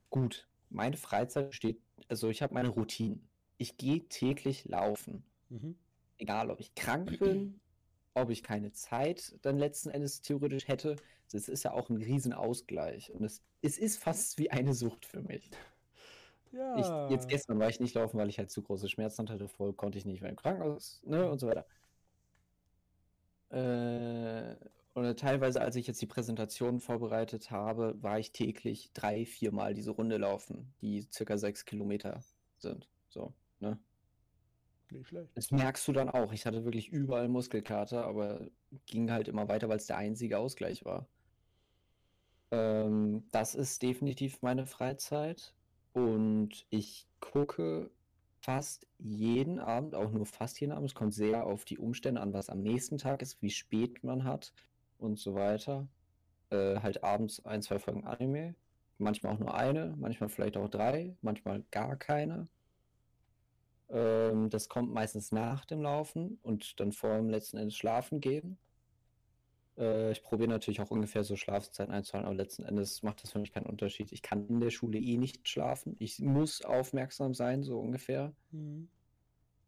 gut, meine Freizeit besteht, also ich habe meine Routinen. Ich gehe täglich laufen. Mhm. Egal, ob ich krank bin ob ich keine Zeit dann letzten Endes theoretisch hätte. Es ist ja auch ein Riesenausgleich. Und es, es ist fast wie eine Sucht für mich. Ja. Ich, jetzt gestern war ich nicht laufen, weil ich halt zu große Schmerzen hatte. Vorher konnte ich nicht mehr im Krankenhaus, ne, und so weiter. Äh, und teilweise, als ich jetzt die Präsentation vorbereitet habe, war ich täglich drei, viermal diese Runde laufen, die circa sechs Kilometer sind. So, ne? Nicht schlecht. Das merkst du dann auch. Ich hatte wirklich überall Muskelkater, aber ging halt immer weiter, weil es der einzige Ausgleich war. Ähm, das ist definitiv meine Freizeit. Und ich gucke fast jeden Abend, auch nur fast jeden Abend. Es kommt sehr auf die Umstände an, was am nächsten Tag ist, wie spät man hat und so weiter. Äh, halt abends ein, zwei Folgen Anime. Manchmal auch nur eine, manchmal vielleicht auch drei, manchmal gar keine. Ähm, das kommt meistens nach dem Laufen und dann vor dem letzten Endes schlafen gehen. Äh, ich probiere natürlich auch ungefähr so Schlafzeiten einzuhalten, aber letzten Endes macht das für mich keinen Unterschied. Ich kann in der Schule eh nicht schlafen. Ich muss aufmerksam sein, so ungefähr. Mhm.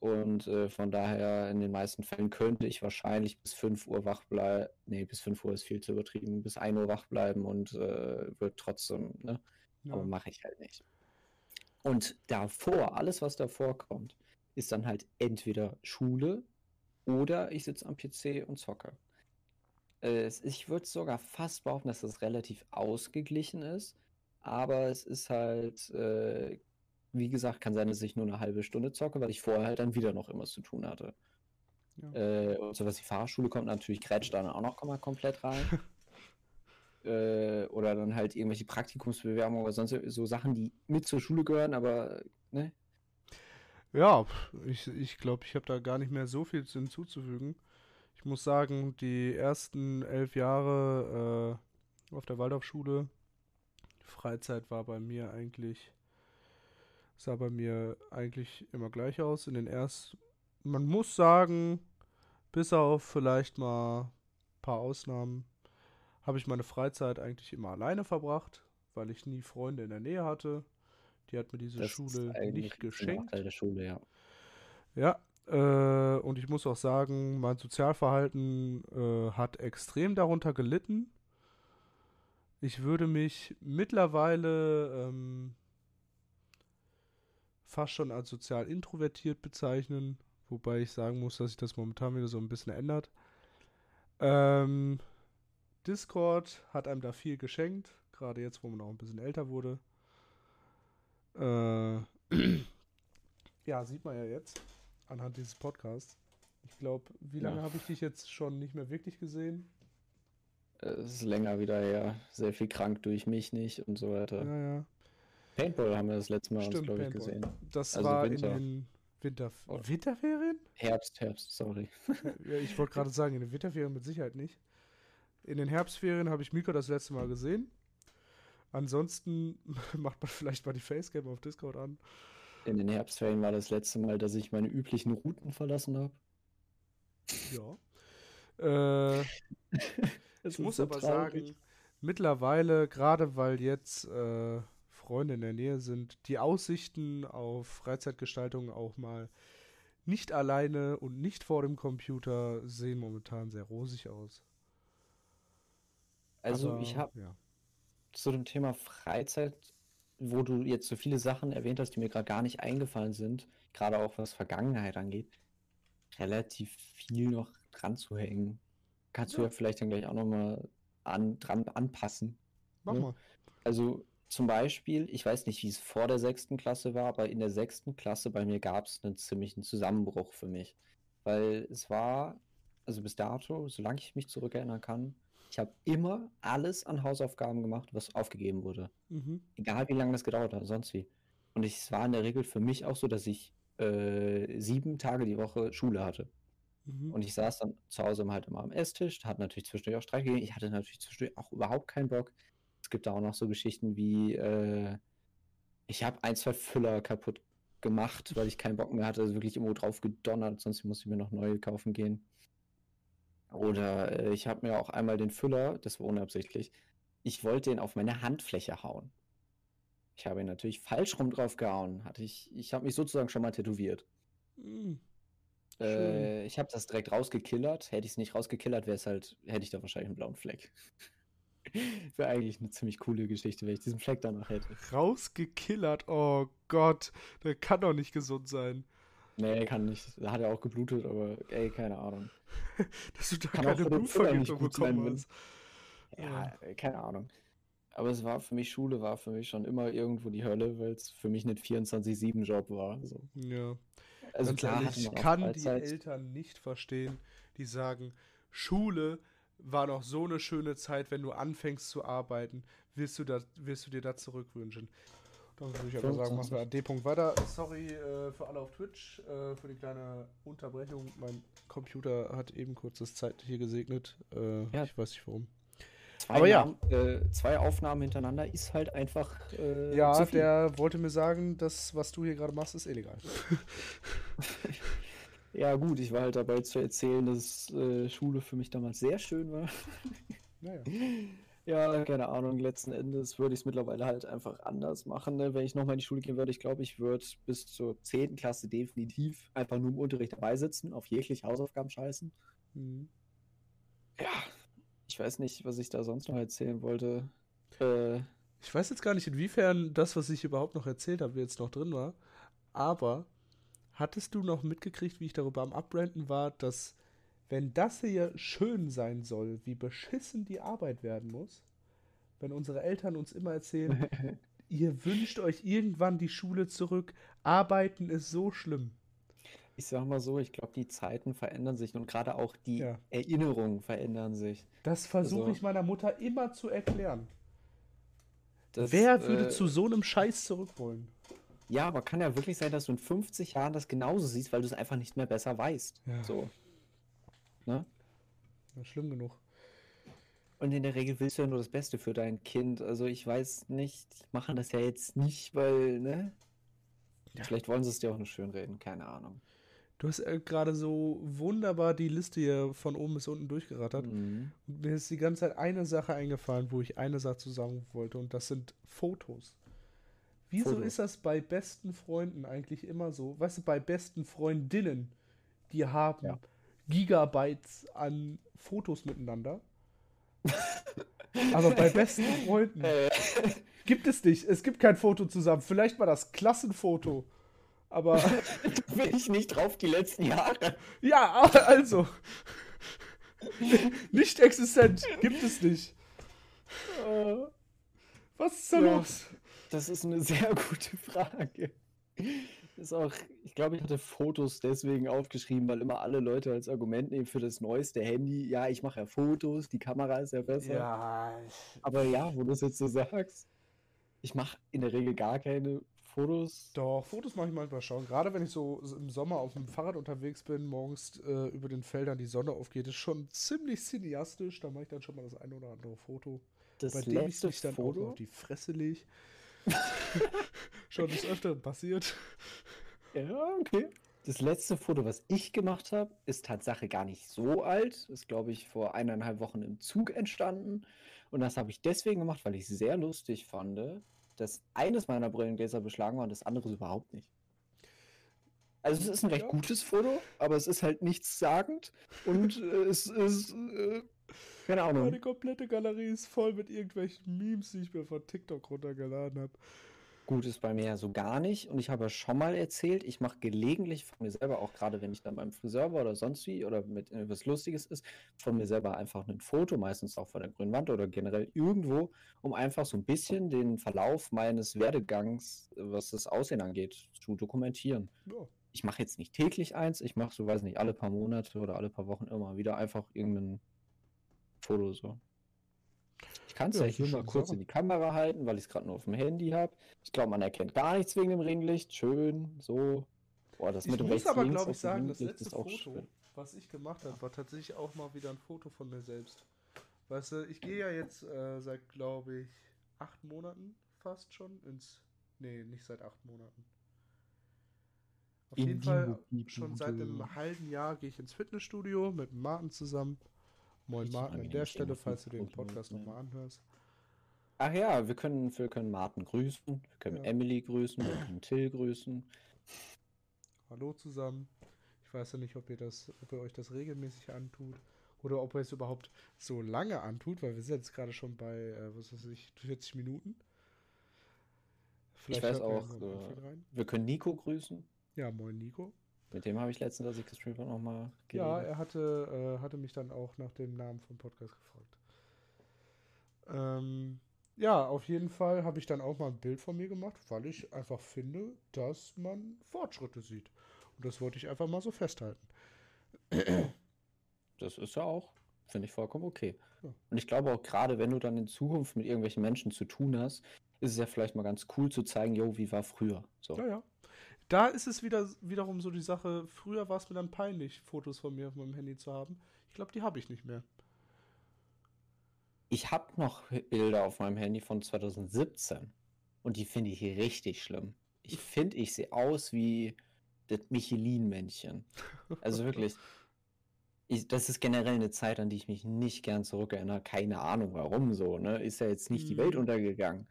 Und äh, von daher, in den meisten Fällen könnte ich wahrscheinlich bis 5 Uhr wach bleiben. Nee, bis 5 Uhr ist viel zu übertrieben. Bis 1 Uhr wach bleiben und äh, wird trotzdem, ne? Ja. Aber mache ich halt nicht. Und davor, alles was davor kommt, ist dann halt entweder Schule oder ich sitze am PC und zocke. Äh, ich würde sogar fast behaupten, dass das relativ ausgeglichen ist. Aber es ist halt, äh, wie gesagt, kann sein, dass ich nur eine halbe Stunde zocke, weil ich vorher halt dann wieder noch irgendwas zu tun hatte. Ja. Äh, und so was die Fahrschule kommt natürlich grätscht dann auch noch mal komplett rein. äh, oder dann halt irgendwelche Praktikumsbewerbungen oder sonst so Sachen, die mit zur Schule gehören, aber ne? Ja, ich ich, glaube, ich habe da gar nicht mehr so viel zu- hinzuzufügen. Ich muss sagen, die ersten elf Jahre äh, auf der Waldorfschule, Freizeit war bei mir eigentlich, sah bei mir eigentlich immer gleich aus. In den ersten, man muss sagen, bis auf vielleicht mal ein paar Ausnahmen, habe ich meine Freizeit eigentlich immer alleine verbracht, weil ich nie Freunde in der Nähe hatte. Die hat mir diese Das Schule nicht geschenkt. Nachteil der Schule, ja. Ja, äh, und ich muss auch sagen, mein Sozialverhalten äh, hat extrem darunter gelitten. Ich würde mich mittlerweile ähm, fast schon als sozial introvertiert bezeichnen, wobei ich sagen muss, dass sich das momentan wieder so ein bisschen ändert. Ähm, Discord hat einem da viel geschenkt, gerade jetzt, wo man auch ein bisschen älter wurde. Äh, ja, sieht man ja jetzt anhand dieses Podcasts. Ich glaube, wie lange Ja. habe ich dich jetzt schon nicht mehr wirklich gesehen? Äh, Es ist länger wieder her, sehr viel krank durch mich nicht und so weiter. Ja, ja. Paintball haben wir das letzte Mal uns, Stimmt, glaube ich, gesehen. Das Also war Winter. in den Winter Oh. Winterferien? Herbst, Herbst, sorry. Ja, ich wollte gerade sagen, in den Winterferien mit Sicherheit nicht. In den Herbstferien habe ich Miko das letzte Mal gesehen. Ansonsten macht man vielleicht mal die Facecam auf Discord an. In den Herbstferien war das letzte Mal, dass ich meine üblichen Routen verlassen habe. Ja. Äh, ich muss aber sagen, mittlerweile, gerade weil jetzt äh, Freunde in der Nähe sind, die Aussichten auf Freizeitgestaltung auch mal nicht alleine und nicht vor dem Computer sehen momentan sehr rosig aus. Also Aber, ich habe ja. zu dem Thema Freizeit, wo du jetzt so viele Sachen erwähnt hast, die mir gerade gar nicht eingefallen sind, gerade auch was Vergangenheit angeht, relativ viel noch dran zu hängen. Kannst du Ja. ja vielleicht dann gleich auch nochmal an, dran anpassen. Mach ne? mal. Also zum Beispiel, ich weiß nicht, wie es vor der sechsten Klasse war, aber in der sechsten Klasse bei mir gab es einen ziemlichen Zusammenbruch für mich. Weil es war, also bis dato, solange ich mich zurückerinnern kann, ich habe immer alles an Hausaufgaben gemacht, was aufgegeben wurde. Mhm. Egal wie lange das gedauert hat, sonst wie. Und ich- es war in der Regel für mich auch so, dass ich äh, sieben Tage die Woche Schule hatte. Mhm. Und ich saß dann zu Hause halt immer am Esstisch, hatte natürlich zwischendurch auch Streit gegeben. Ich hatte natürlich zwischendurch auch überhaupt keinen Bock. Es gibt da auch noch so Geschichten wie, äh, ich habe ein, zwei Füller kaputt gemacht, weil ich keinen Bock mehr hatte, also wirklich irgendwo drauf gedonnert, sonst musste ich mir noch neue kaufen gehen. Oder äh, ich habe mir auch einmal den Füller, das war unabsichtlich, ich wollte den auf meine Handfläche hauen. Ich habe ihn natürlich falsch rum drauf gehauen. Hatte ich, ich habe mich sozusagen schon mal tätowiert. Mhm. Äh, ich habe das direkt rausgekillert. Hätte ich es nicht rausgekillert, wäre es halt, hätte ich da wahrscheinlich einen blauen Fleck. wäre eigentlich eine ziemlich coole Geschichte, wenn ich diesen Fleck danach hätte. Rausgekillert? Oh Gott, der kann doch nicht gesund sein. Nee, kann nicht. Da hat er auch geblutet, aber ey, keine Ahnung. Dass du da Kann keine Blutvergiftung bekommen hast. Ja, äh, keine Ahnung. Aber es war für mich, Schule war für mich schon immer irgendwo die Hölle, weil es für mich nicht 24-7-Job war. So. Ja. Also Ganz klar, ehrlich, ich kann die. Eltern nicht verstehen, die sagen, Schule war noch so eine schöne Zeit, wenn du anfängst zu arbeiten, wirst du, da, wirst du dir das zurückwünschen. Dann würde ich aber sagen, machen wir an D-Punkt weiter. Sorry äh, für alle auf Twitch, äh, für die kleine Unterbrechung. Mein Computer hat eben kurz das Zeitliche gesegnet. Äh, Ja. Ich weiß nicht warum. Zwei, Aber ja. Zwei Aufnahmen hintereinander ist halt einfach. Äh, Ja, der wollte mir sagen, das, was du hier gerade machst, ist illegal. Ja, gut, ich war halt dabei zu erzählen, dass äh, Schule für mich damals sehr schön war. Naja. Ja, keine Ahnung, letzten Endes würde ich es mittlerweile halt einfach anders machen. Ne? Wenn ich nochmal in die Schule gehen würde, ich glaube, ich würde bis zur 10. Klasse definitiv einfach nur im Unterricht dabei sitzen, auf jegliche Hausaufgaben scheißen. Mhm. Ja, ich weiß nicht, was ich da sonst noch erzählen wollte. Äh, Ich weiß jetzt gar nicht, inwiefern das, was ich überhaupt noch erzählt habe, jetzt noch drin war. Aber hattest du noch mitgekriegt, wie ich darüber am Abbranden war, dass wenn das hier schön sein soll, wie beschissen die Arbeit werden muss, wenn unsere Eltern uns immer erzählen, ihr wünscht euch irgendwann die Schule zurück, arbeiten ist so schlimm. ich sag mal so, ich glaube, die Zeiten verändern sich und gerade auch die Ja. Erinnerungen verändern sich. Das versuche Also- ich meiner Mutter immer zu erklären. Das, Wer würde äh, zu so einem Scheiß zurück wollen? Ja, aber kann ja wirklich sein, dass du in 50 Jahren das genauso siehst, weil du es einfach nicht mehr besser weißt. Ja. So. Ne? Schlimm genug. Und in der Regel willst du ja nur das Beste für dein Kind. Also ich weiß nicht, die machen das ja jetzt nicht, weil, ne? Ja. Vielleicht wollen sie es dir auch nur schön reden, keine Ahnung. Du hast äh, gerade so wunderbar die Liste hier von oben bis unten durchgerattert. Mhm. Und mir ist die ganze Zeit eine Sache eingefallen, wo ich eine Sache zu sagen wollte, und das sind Fotos. Wieso Fotos. ist das bei besten Freunden eigentlich immer so? Weißt du, bei besten Freundinnen, die haben Ja. Gigabytes an Fotos miteinander. Aber bei besten Freunden Äh, gibt es nicht. Es gibt kein Foto zusammen. Vielleicht mal das Klassenfoto. Aber bin ich nicht drauf die letzten Jahre. ja, also. Nicht existent. Gibt es nicht. Äh, Was ist da Ja. los? Das ist eine sehr gute Frage. Ist auch, ich glaube, ich hatte Fotos deswegen aufgeschrieben, weil immer alle Leute als Argument nehmen für das neueste Handy. Ja, ich mache ja Fotos, die Kamera ist ja besser. Ja, Aber ja, wo du es jetzt so sagst, ich mache in der Regel gar keine Fotos. doch, Fotos mache ich manchmal schon. Gerade wenn ich so im Sommer auf dem Fahrrad unterwegs bin, morgens äh, über den Feldern die Sonne aufgeht, ist schon ziemlich cineastisch. Da mache ich dann schon mal das eine oder andere Foto. Das bei dem ich mich dann auch Foto. noch auf die Fresse lege. schon des Öfteren passiert. Ja, okay. Das letzte Foto, was ich gemacht habe, ist Tatsache gar nicht so alt. Ist, glaube ich, vor eineinhalb Wochen im Zug entstanden. Und das habe ich deswegen gemacht, weil ich sehr lustig fand, dass eines meiner Brillengläser beschlagen war und das andere überhaupt nicht. Also es ist ein recht Ja. gutes Foto, aber es ist halt nichts sagend und äh, es ist äh, keine Ahnung. Meine komplette Galerie ist voll mit irgendwelchen Memes, die ich mir von TikTok runtergeladen habe. Gut ist bei mir ja so gar nicht. Und ich habe ja schon mal erzählt, ich mache gelegentlich von mir selber, auch gerade wenn ich dann beim Friseur war oder sonst wie oder mit äh, was Lustiges ist, von mir selber einfach ein Foto, meistens auch von der grünen Wand oder generell irgendwo, um einfach so ein bisschen den Verlauf meines Werdegangs, was das Aussehen angeht, zu dokumentieren. Ja. Ich mache jetzt nicht täglich eins, ich mache so, weiß nicht, alle paar Monate oder alle paar Wochen immer wieder einfach irgendein Foto so. Ich kann es Ja, ja, hier mal kurz in die Kamera halten, weil ich es gerade nur auf dem Handy habe. Ich glaube, man erkennt gar nichts wegen dem Ringlicht. Schön, so. Boah, das Ich mit dem muss aber, glaube ich, sagen, das letzte ist auch Foto, schön. was ich gemacht habe, war tatsächlich auch mal wieder ein Foto von mir selbst. Weißt du, ich gehe ja jetzt äh, seit, glaube ich, acht Monaten fast schon ins. Nee, nicht seit acht Monaten. Auf In jeden Fall schon seit einem halben Jahr gehe ich ins Fitnessstudio mit dem Martin zusammen. Moin Martin an der Stelle, falls du den Podcast nochmal anhörst. Ach ja, wir können, wir können Martin grüßen, wir können Ja. Emily grüßen, wir können Till grüßen. Hallo zusammen. Ich weiß ja nicht, ob ihr das, ob ihr euch das regelmäßig antut oder ob ihr es überhaupt so lange antut, weil wir sind jetzt gerade schon bei, äh, was weiß ich, 40 Minuten. ich weiß auch, äh. Wir können Nico grüßen. Ja, moin Nico. Mit dem habe ich letztens, als ich gestreamt habe, nochmal Ja, geredet. er hatte, äh, hatte mich dann auch nach dem Namen vom Podcast gefragt. Ähm, ja, auf jeden Fall habe ich dann auch mal ein Bild von mir gemacht, weil ich einfach finde, dass man Fortschritte sieht. Und das wollte ich einfach mal so festhalten. Das ist ja auch, finde ich vollkommen okay. Ja. Und ich glaube auch gerade, wenn du dann in Zukunft mit irgendwelchen Menschen zu tun hast, ist es ja vielleicht mal ganz cool zu zeigen, yo, wie war früher. So. Ja, ja. Da ist es wieder wiederum so die Sache, früher war es mir dann peinlich, Fotos von mir auf meinem Handy zu haben. Ich glaube, die habe ich nicht mehr. Ich habe noch Bilder auf meinem Handy von 2017 und die finde ich richtig schlimm. Ich finde, ich sehe aus wie das Michelin-Männchen. Also wirklich. Ich, das ist generell eine Zeit, an die ich mich nicht gern zurückerinnere. Keine Ahnung warum so, ne? Ist ja jetzt nicht die Welt Mhm. untergegangen.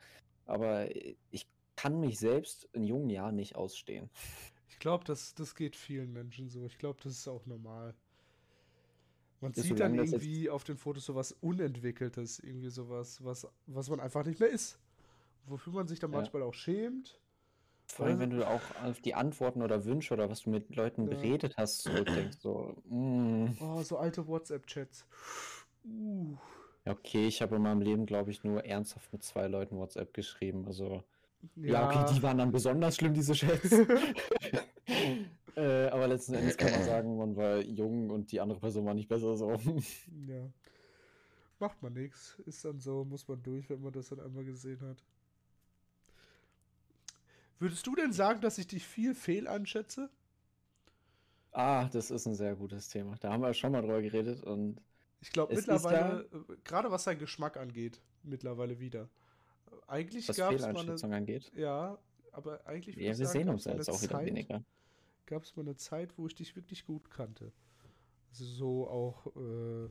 Aber ich kann mich selbst in jungen Jahren nicht ausstehen. Ich glaube, das, das geht vielen Menschen so. Ich glaube, das ist auch normal. Man Ist sieht dann irgendwie auf den Fotos sowas Unentwickeltes, irgendwie sowas, was, was man einfach nicht mehr ist. Wofür man sich dann Ja. manchmal auch schämt. Vor allem, wenn du auch auf die Antworten oder Wünsche oder was du mit Leuten Ja. beredet hast, zurückdenkst. So, mm, Oh, so alte WhatsApp-Chats. Uh. okay, ich habe in meinem Leben, glaube ich, nur ernsthaft mit zwei Leuten WhatsApp geschrieben. Also, ja, okay, die waren dann besonders schlimm, diese Chats. äh, aber letzten Endes kann man sagen, man war jung und die andere Person war nicht besser so. Ja. Macht man nichts. Ist dann so, muss man durch, wenn man das dann einmal gesehen hat. Würdest du denn sagen, dass ich dich viel fehl anschätze? ah, das ist ein sehr gutes Thema. Da haben wir schon mal drüber geredet und Ich glaube mittlerweile, äh, gerade was seinen Geschmack angeht, mittlerweile wieder. Eigentlich was mal eine, Fehleinschätzung angeht. ja, aber eigentlich Ja, wir sagen, sehen uns jetzt auch wieder Zeit- weniger. Gab es mal eine Zeit, wo ich dich wirklich gut kannte. Also so auch, äh,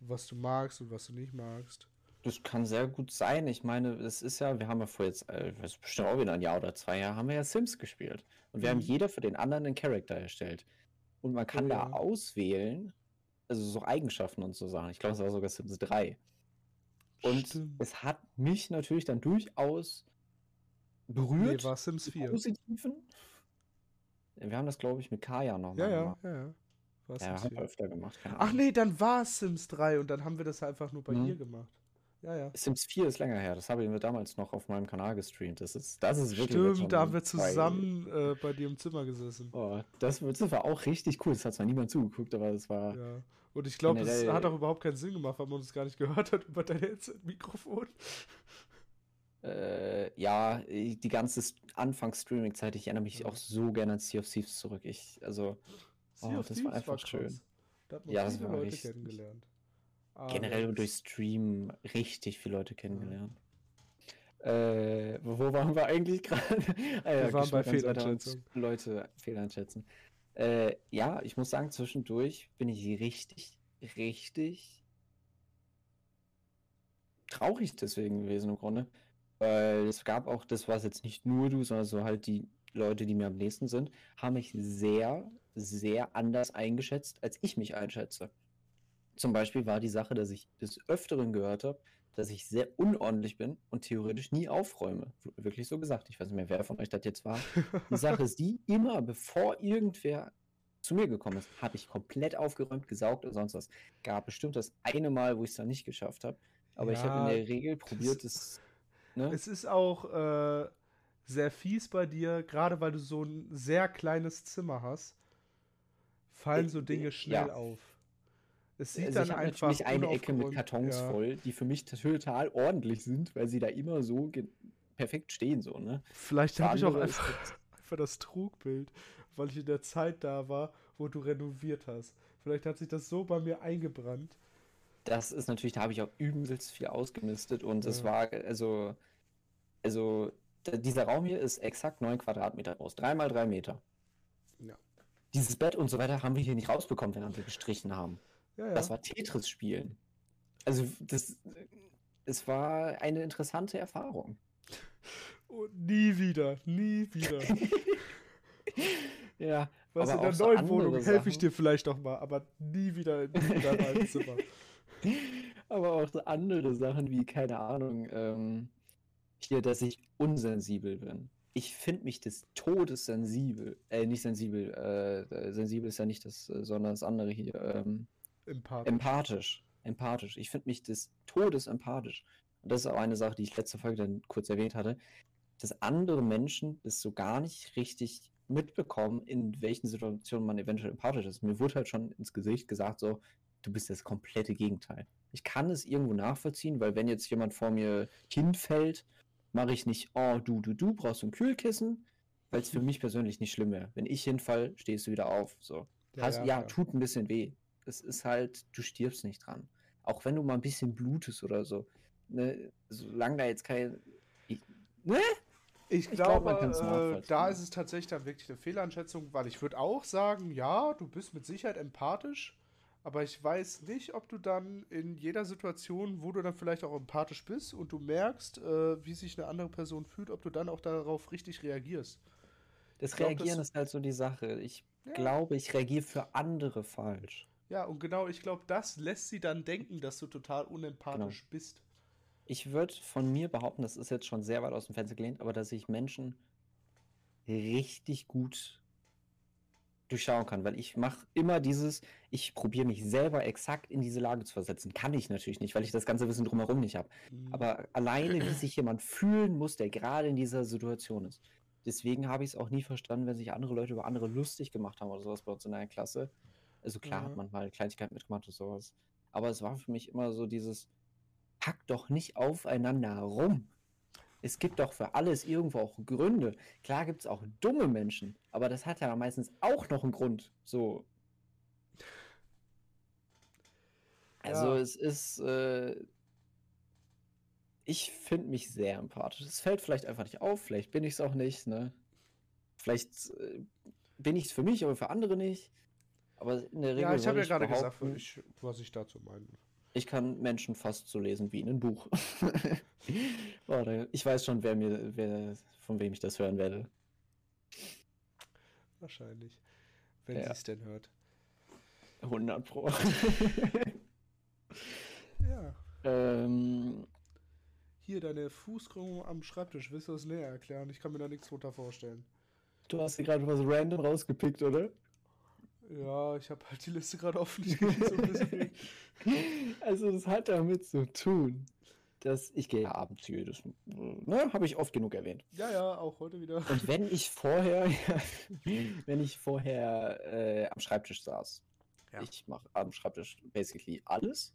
was du magst und was du nicht magst. Das kann sehr gut sein. Ich meine, es ist ja, wir haben ja vor jetzt, äh, das ist bestimmt auch wieder ein Jahr oder zwei Jahre, haben wir ja Sims gespielt. Und wir haben Mhm. jeder für den anderen einen Charakter erstellt. Und man kann Oh da ja. auswählen, also so Eigenschaften und so Sachen. Ich glaube, es war sogar Sims 3. Und Stimmt. es hat mich natürlich dann durchaus Nee, berührt. war Sims im 4. Positiven. Wir haben das, glaube ich, mit Kaya Ja, nochmal ja, gemacht. ja, ja. War Ja, haben wir 4. öfter gemacht. Ach nee, dann war es Sims 3 und dann haben wir das einfach nur bei Mhm. ihr gemacht. Ja, ja. Sims 4 ist länger her. Das haben wir damals noch auf meinem Kanal gestreamt. Das ist, das ist wirklich Stimmt, da haben wir zusammen äh, bei dir im Zimmer gesessen. Oh, das, das war auch richtig cool. Das hat zwar niemand zugeguckt, aber das war. Ja. Und ich glaube, es Generell- hat auch überhaupt keinen Sinn gemacht, weil man uns gar nicht gehört hat über dein Headset-Mikrofon. Äh, ja, die ganze St- Anfangs-Streaming-Zeit, ich erinnere mich Ja. auch so gerne an Sea of Thieves zurück. Ich, also Sea Oh, das war einfach schön. krass. Da hat man Ja, das viele war Leute richtig- kennengelernt. Generell Alex. durch Stream richtig viele Leute kennengelernt. Äh, wo waren wir eigentlich gerade? ah, Wir waren bei Fehleinschätzung. Leute fehleinschätzen. Äh, ja, ich muss sagen, zwischendurch bin ich richtig, richtig traurig deswegen gewesen im Grunde. Weil es gab auch, das war jetzt nicht nur du, sondern so halt die Leute, die mir am nächsten sind, haben mich sehr, sehr anders eingeschätzt, als ich mich einschätze. Zum Beispiel war die Sache, dass ich des Öfteren gehört habe, dass ich sehr unordentlich bin und theoretisch nie aufräume. Wirklich so gesagt. Ich weiß nicht mehr, wer von euch das jetzt war. Die Sache ist die, immer bevor irgendwer zu mir gekommen ist, habe ich komplett aufgeräumt, gesaugt und sonst was. Gab bestimmt das eine Mal, wo ich es dann nicht geschafft habe. Aber ich habe in Ja, der Regel probiert, es. Ne? Es ist auch äh, sehr fies bei dir, gerade weil du so ein sehr kleines Zimmer hast, fallen Äh, so Dinge äh, schnell ja. auf. Es sieht Also dann ich habe einfach natürlich eine Ecke mit Kartons ja. voll, die für mich total ordentlich sind, weil sie da immer so perfekt stehen, so, ne? Vielleicht habe ich auch einfach, einfach das Trugbild, weil ich in der Zeit da war, wo du renoviert hast. Vielleicht hat sich das so bei mir eingebrannt. Das ist natürlich, da habe ich auch übelst viel ausgemistet und es Ja. war, also, also, dieser Raum hier ist exakt 9 Quadratmeter groß, 3 mal 3 Meter. Ja. Dieses Bett und so weiter haben wir hier nicht rausbekommen, während wir gestrichen haben. Ja, ja. Das war Tetris-Spielen. Also, das, es war eine interessante Erfahrung. Und nie wieder, nie wieder. Ja, Was in der so neuen andere Wohnung helfe ich dir vielleicht noch mal, aber nie wieder in deinem alten Zimmer. Aber auch so andere Sachen wie, keine Ahnung, ähm, hier, dass ich unsensibel bin. Ich finde mich des Todes sensibel. Äh, nicht sensibel. Äh, äh, sensibel ist ja nicht das, äh, sondern das andere hier. Ähm, Empathisch. empathisch. Empathisch. Ich finde mich des Todes empathisch. Und das ist auch eine Sache, die ich letzte Folge dann kurz erwähnt hatte, dass andere Menschen das so gar nicht richtig mitbekommen, in welchen Situationen man eventuell empathisch ist. Mir wurde halt schon ins Gesicht gesagt, so, du bist das komplette Gegenteil. Ich kann es irgendwo nachvollziehen, weil wenn jetzt jemand vor mir hinfällt, mache ich nicht, oh, du, du, du brauchst ein Kühlkissen, weil es für mich persönlich nicht schlimm wäre. Wenn ich hinfall, stehst du wieder auf. So. Ja, Hast, ja, ja, tut ein bisschen weh. Es ist halt, du stirbst nicht dran. Auch wenn du mal ein bisschen blutest oder so. Ne, solange da jetzt kein. Ich, ne? Ich Ich glaub, man glaube, kann's äh, da ist es tatsächlich dann wirklich eine Fehleinschätzung, weil ich würde auch sagen, ja, du bist mit Sicherheit empathisch, aber ich weiß nicht, ob du dann in jeder Situation, wo du dann vielleicht auch empathisch bist und du merkst, äh, wie sich eine andere Person fühlt, ob du dann auch darauf richtig reagierst. Das glaub, Reagieren das- ist halt so die Sache. Ich Ja. glaube, ich reagiere für andere falsch. Ja, und genau, ich glaube, das lässt sie dann denken, dass du total unempathisch bist. Ich würde von mir behaupten, das ist jetzt schon sehr weit aus dem Fenster gelehnt, aber dass ich Menschen richtig gut durchschauen kann, weil ich mache immer dieses, ich probiere mich selber exakt in diese Lage zu versetzen. Kann ich natürlich nicht, weil ich das ganze Wissen drumherum nicht habe. Mhm. Aber alleine, wie sich jemand fühlen muss, der gerade in dieser Situation ist. Deswegen habe ich es auch nie verstanden, wenn sich andere Leute über andere lustig gemacht haben oder sowas bei uns in der Klasse. Also klar Ja. hat man mal Kleinigkeiten mitgemacht und sowas. Aber es war für mich immer so dieses, pack doch nicht aufeinander rum. Es gibt doch für alles irgendwo auch Gründe. Klar gibt es auch dumme Menschen, aber das hat ja meistens auch noch einen Grund. So. Also Ja. es ist, äh, ich finde mich sehr empathisch. Es fällt vielleicht einfach nicht auf, vielleicht bin ich es auch nicht, ne? Vielleicht äh, bin ich es für mich, aber für andere nicht. Aber in der Regel ja, ich habe ja gerade gesagt, ich, was ich dazu meine. ich kann Menschen fast so lesen wie in einem Buch. Ich weiß schon, wer mir, wer, von wem ich das hören werde. Wahrscheinlich. Wenn Ja. sie es denn hört. 100 Pro. Ja. ähm, Hier, deine Fußkrümmung am Schreibtisch. Willst du das näher erklären? Ich kann mir da nichts drunter vorstellen. du hast dir gerade was random rausgepickt, oder? Ja, ich habe halt die Liste gerade offen. So. Also, das hat damit zu tun, dass ich gehe ja Abenteuer, das ne, habe ich oft genug erwähnt. Ja, ja, auch heute wieder. Und wenn ich vorher, wenn ich vorher äh, am Schreibtisch saß, Ja. ich mache am Schreibtisch basically alles,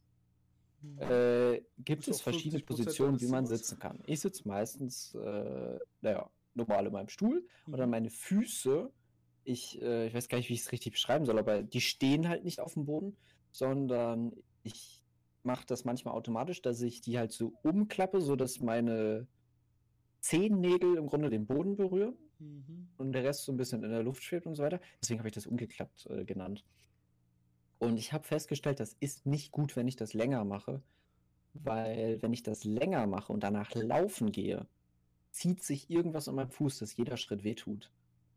Hm. äh, gibt es verschiedene 50% Positionen, wie man sitzen kann. Ich sitze meistens, äh, naja, normal in meinem Stuhl und dann Mhm. meine Füße, ich, äh, ich weiß gar nicht, wie ich es richtig beschreiben soll, aber die stehen halt nicht auf dem Boden, sondern ich mache das manchmal automatisch, dass ich die halt so umklappe, sodass meine Zehennägel im Grunde den Boden berühren Mhm. und der Rest so ein bisschen in der Luft schwebt und so weiter. Deswegen habe ich das umgeklappt äh, genannt. Und ich habe festgestellt, das ist nicht gut, wenn ich das länger mache, weil wenn ich das länger mache und danach laufen gehe, zieht sich irgendwas an meinem Fuß, dass jeder Schritt wehtut.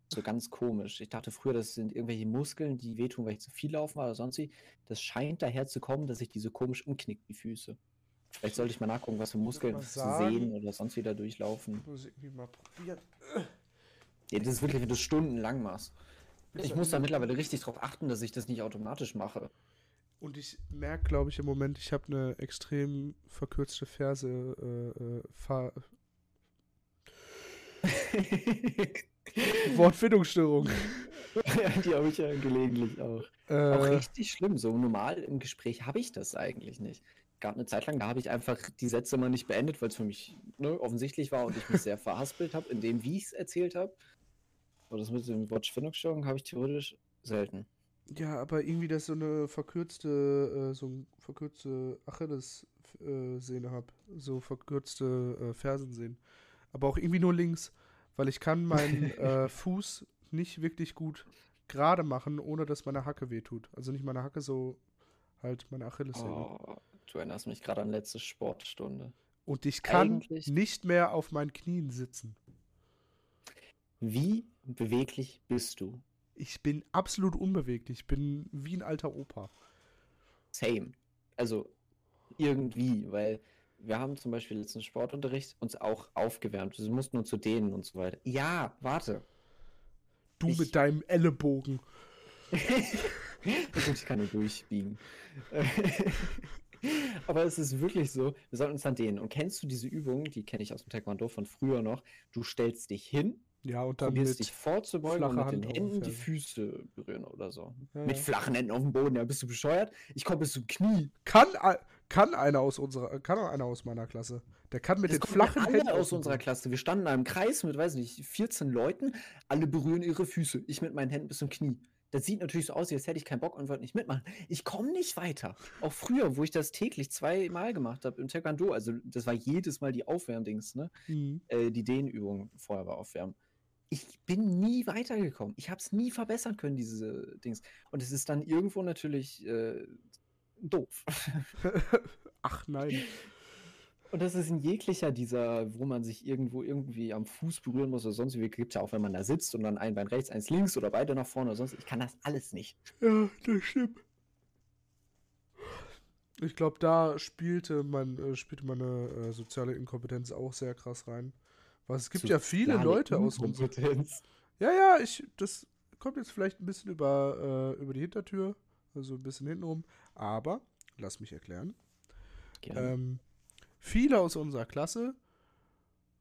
So ganz komisch. Ich dachte früher, das sind irgendwelche Muskeln, die wehtun, weil ich zu viel laufen war oder sonst wie. Das scheint daher zu kommen, dass ich die so komisch umknickt, die Füße. Vielleicht sollte ich mal nachgucken, was für Muskeln sehen oder sonst wieder durchlaufen. Muss ich irgendwie mal probieren. Ja, das ist wirklich, wenn du stundenlang machst. Ich muss da mittlerweile richtig drauf achten, dass ich das nicht automatisch mache. Und ich merke, glaube ich, im Moment, ich habe eine extrem verkürzte Ferse. Äh, äh, Fahr Wortfindungsstörung. ja, die habe ich ja gelegentlich auch. Auch Äh, richtig schlimm. So normal im Gespräch habe ich das eigentlich nicht. Gab eine Zeit lang, da habe ich einfach die Sätze mal nicht beendet, weil es für mich ne, offensichtlich war und ich mich sehr verhaspelt habe, in dem, wie ich es erzählt habe. Aber das mit dem Wortfindungsstörung habe ich theoretisch selten. ja, aber irgendwie, dass ich so eine verkürzte, äh, so eine verkürzte Achilles-Sehne habe. So verkürzte äh, Fersensehnen. Aber auch irgendwie nur links, weil ich kann meinen äh, Fuß nicht wirklich gut gerade machen, ohne dass meine Hacke wehtut. Also nicht meine Hacke, so halt meine Achillessehne. Oh, du erinnerst mich gerade an letzte Sportstunde. Und ich kann Eigentlich- nicht mehr auf meinen Knien sitzen. Wie beweglich bist du? Ich bin absolut unbeweglich. Ich bin wie ein alter Opa. Same. Also irgendwie, weil wir haben zum Beispiel letzten Sportunterricht uns auch aufgewärmt. Wir mussten nur zu denen und so weiter. Ja, warte. Du Ich- mit deinem Ellenbogen. Ich kann nur durchbiegen. Aber es ist wirklich so, wir sollten uns an denen. Und kennst du diese Übung, die kenne ich aus dem Taekwondo von früher noch? Du stellst dich hin, Ja, und dann probierst mit. dich vorzubeugen und mit den Hand Händen die. Füße berühren oder so. Ja, Mit ja. flachen Händen auf dem Boden, ja, bist du bescheuert? Ich komme bis zum Knie. Kann, ei- kann einer aus unserer, kann auch einer aus meiner Klasse. Der kann mit Das den flachen alle Händen aus unserer. Klasse. Wir standen in einem Kreis mit, weiß nicht, 14 Leuten. Alle berühren ihre Füße. Ich mit meinen Händen bis zum Knie. Das sieht natürlich so aus, als hätte ich keinen Bock und wollte nicht mitmachen. Ich komme nicht weiter. Auch früher, wo ich das täglich zweimal gemacht habe im Taekwondo, also das war jedes Mal die Aufwärmdings, ne? Mhm. Äh, die Dehnübung vorher war Aufwärmen. Ich bin nie weitergekommen. Ich habe es nie verbessern können, diese Dings. Und es ist dann irgendwo natürlich äh, doof. Ach nein. Und das ist in jeglicher dieser, wo man sich irgendwo irgendwie am Fuß berühren muss oder sonst wie, gibt es ja auch, wenn man da sitzt und dann ein Bein rechts, eins links oder beide nach vorne oder sonst. Ich kann das alles nicht. Ja, das stimmt. Ich glaube, da spielte, mein, äh, spielte meine äh, soziale Inkompetenz auch sehr krass rein. Weil es gibt ja viele Leute aus. Inkompetenz. Ja, ja, ich, das kommt jetzt vielleicht ein bisschen über, äh, über die Hintertür, also ein bisschen hintenrum. Aber, lass mich erklären. Ähm, viele aus unserer Klasse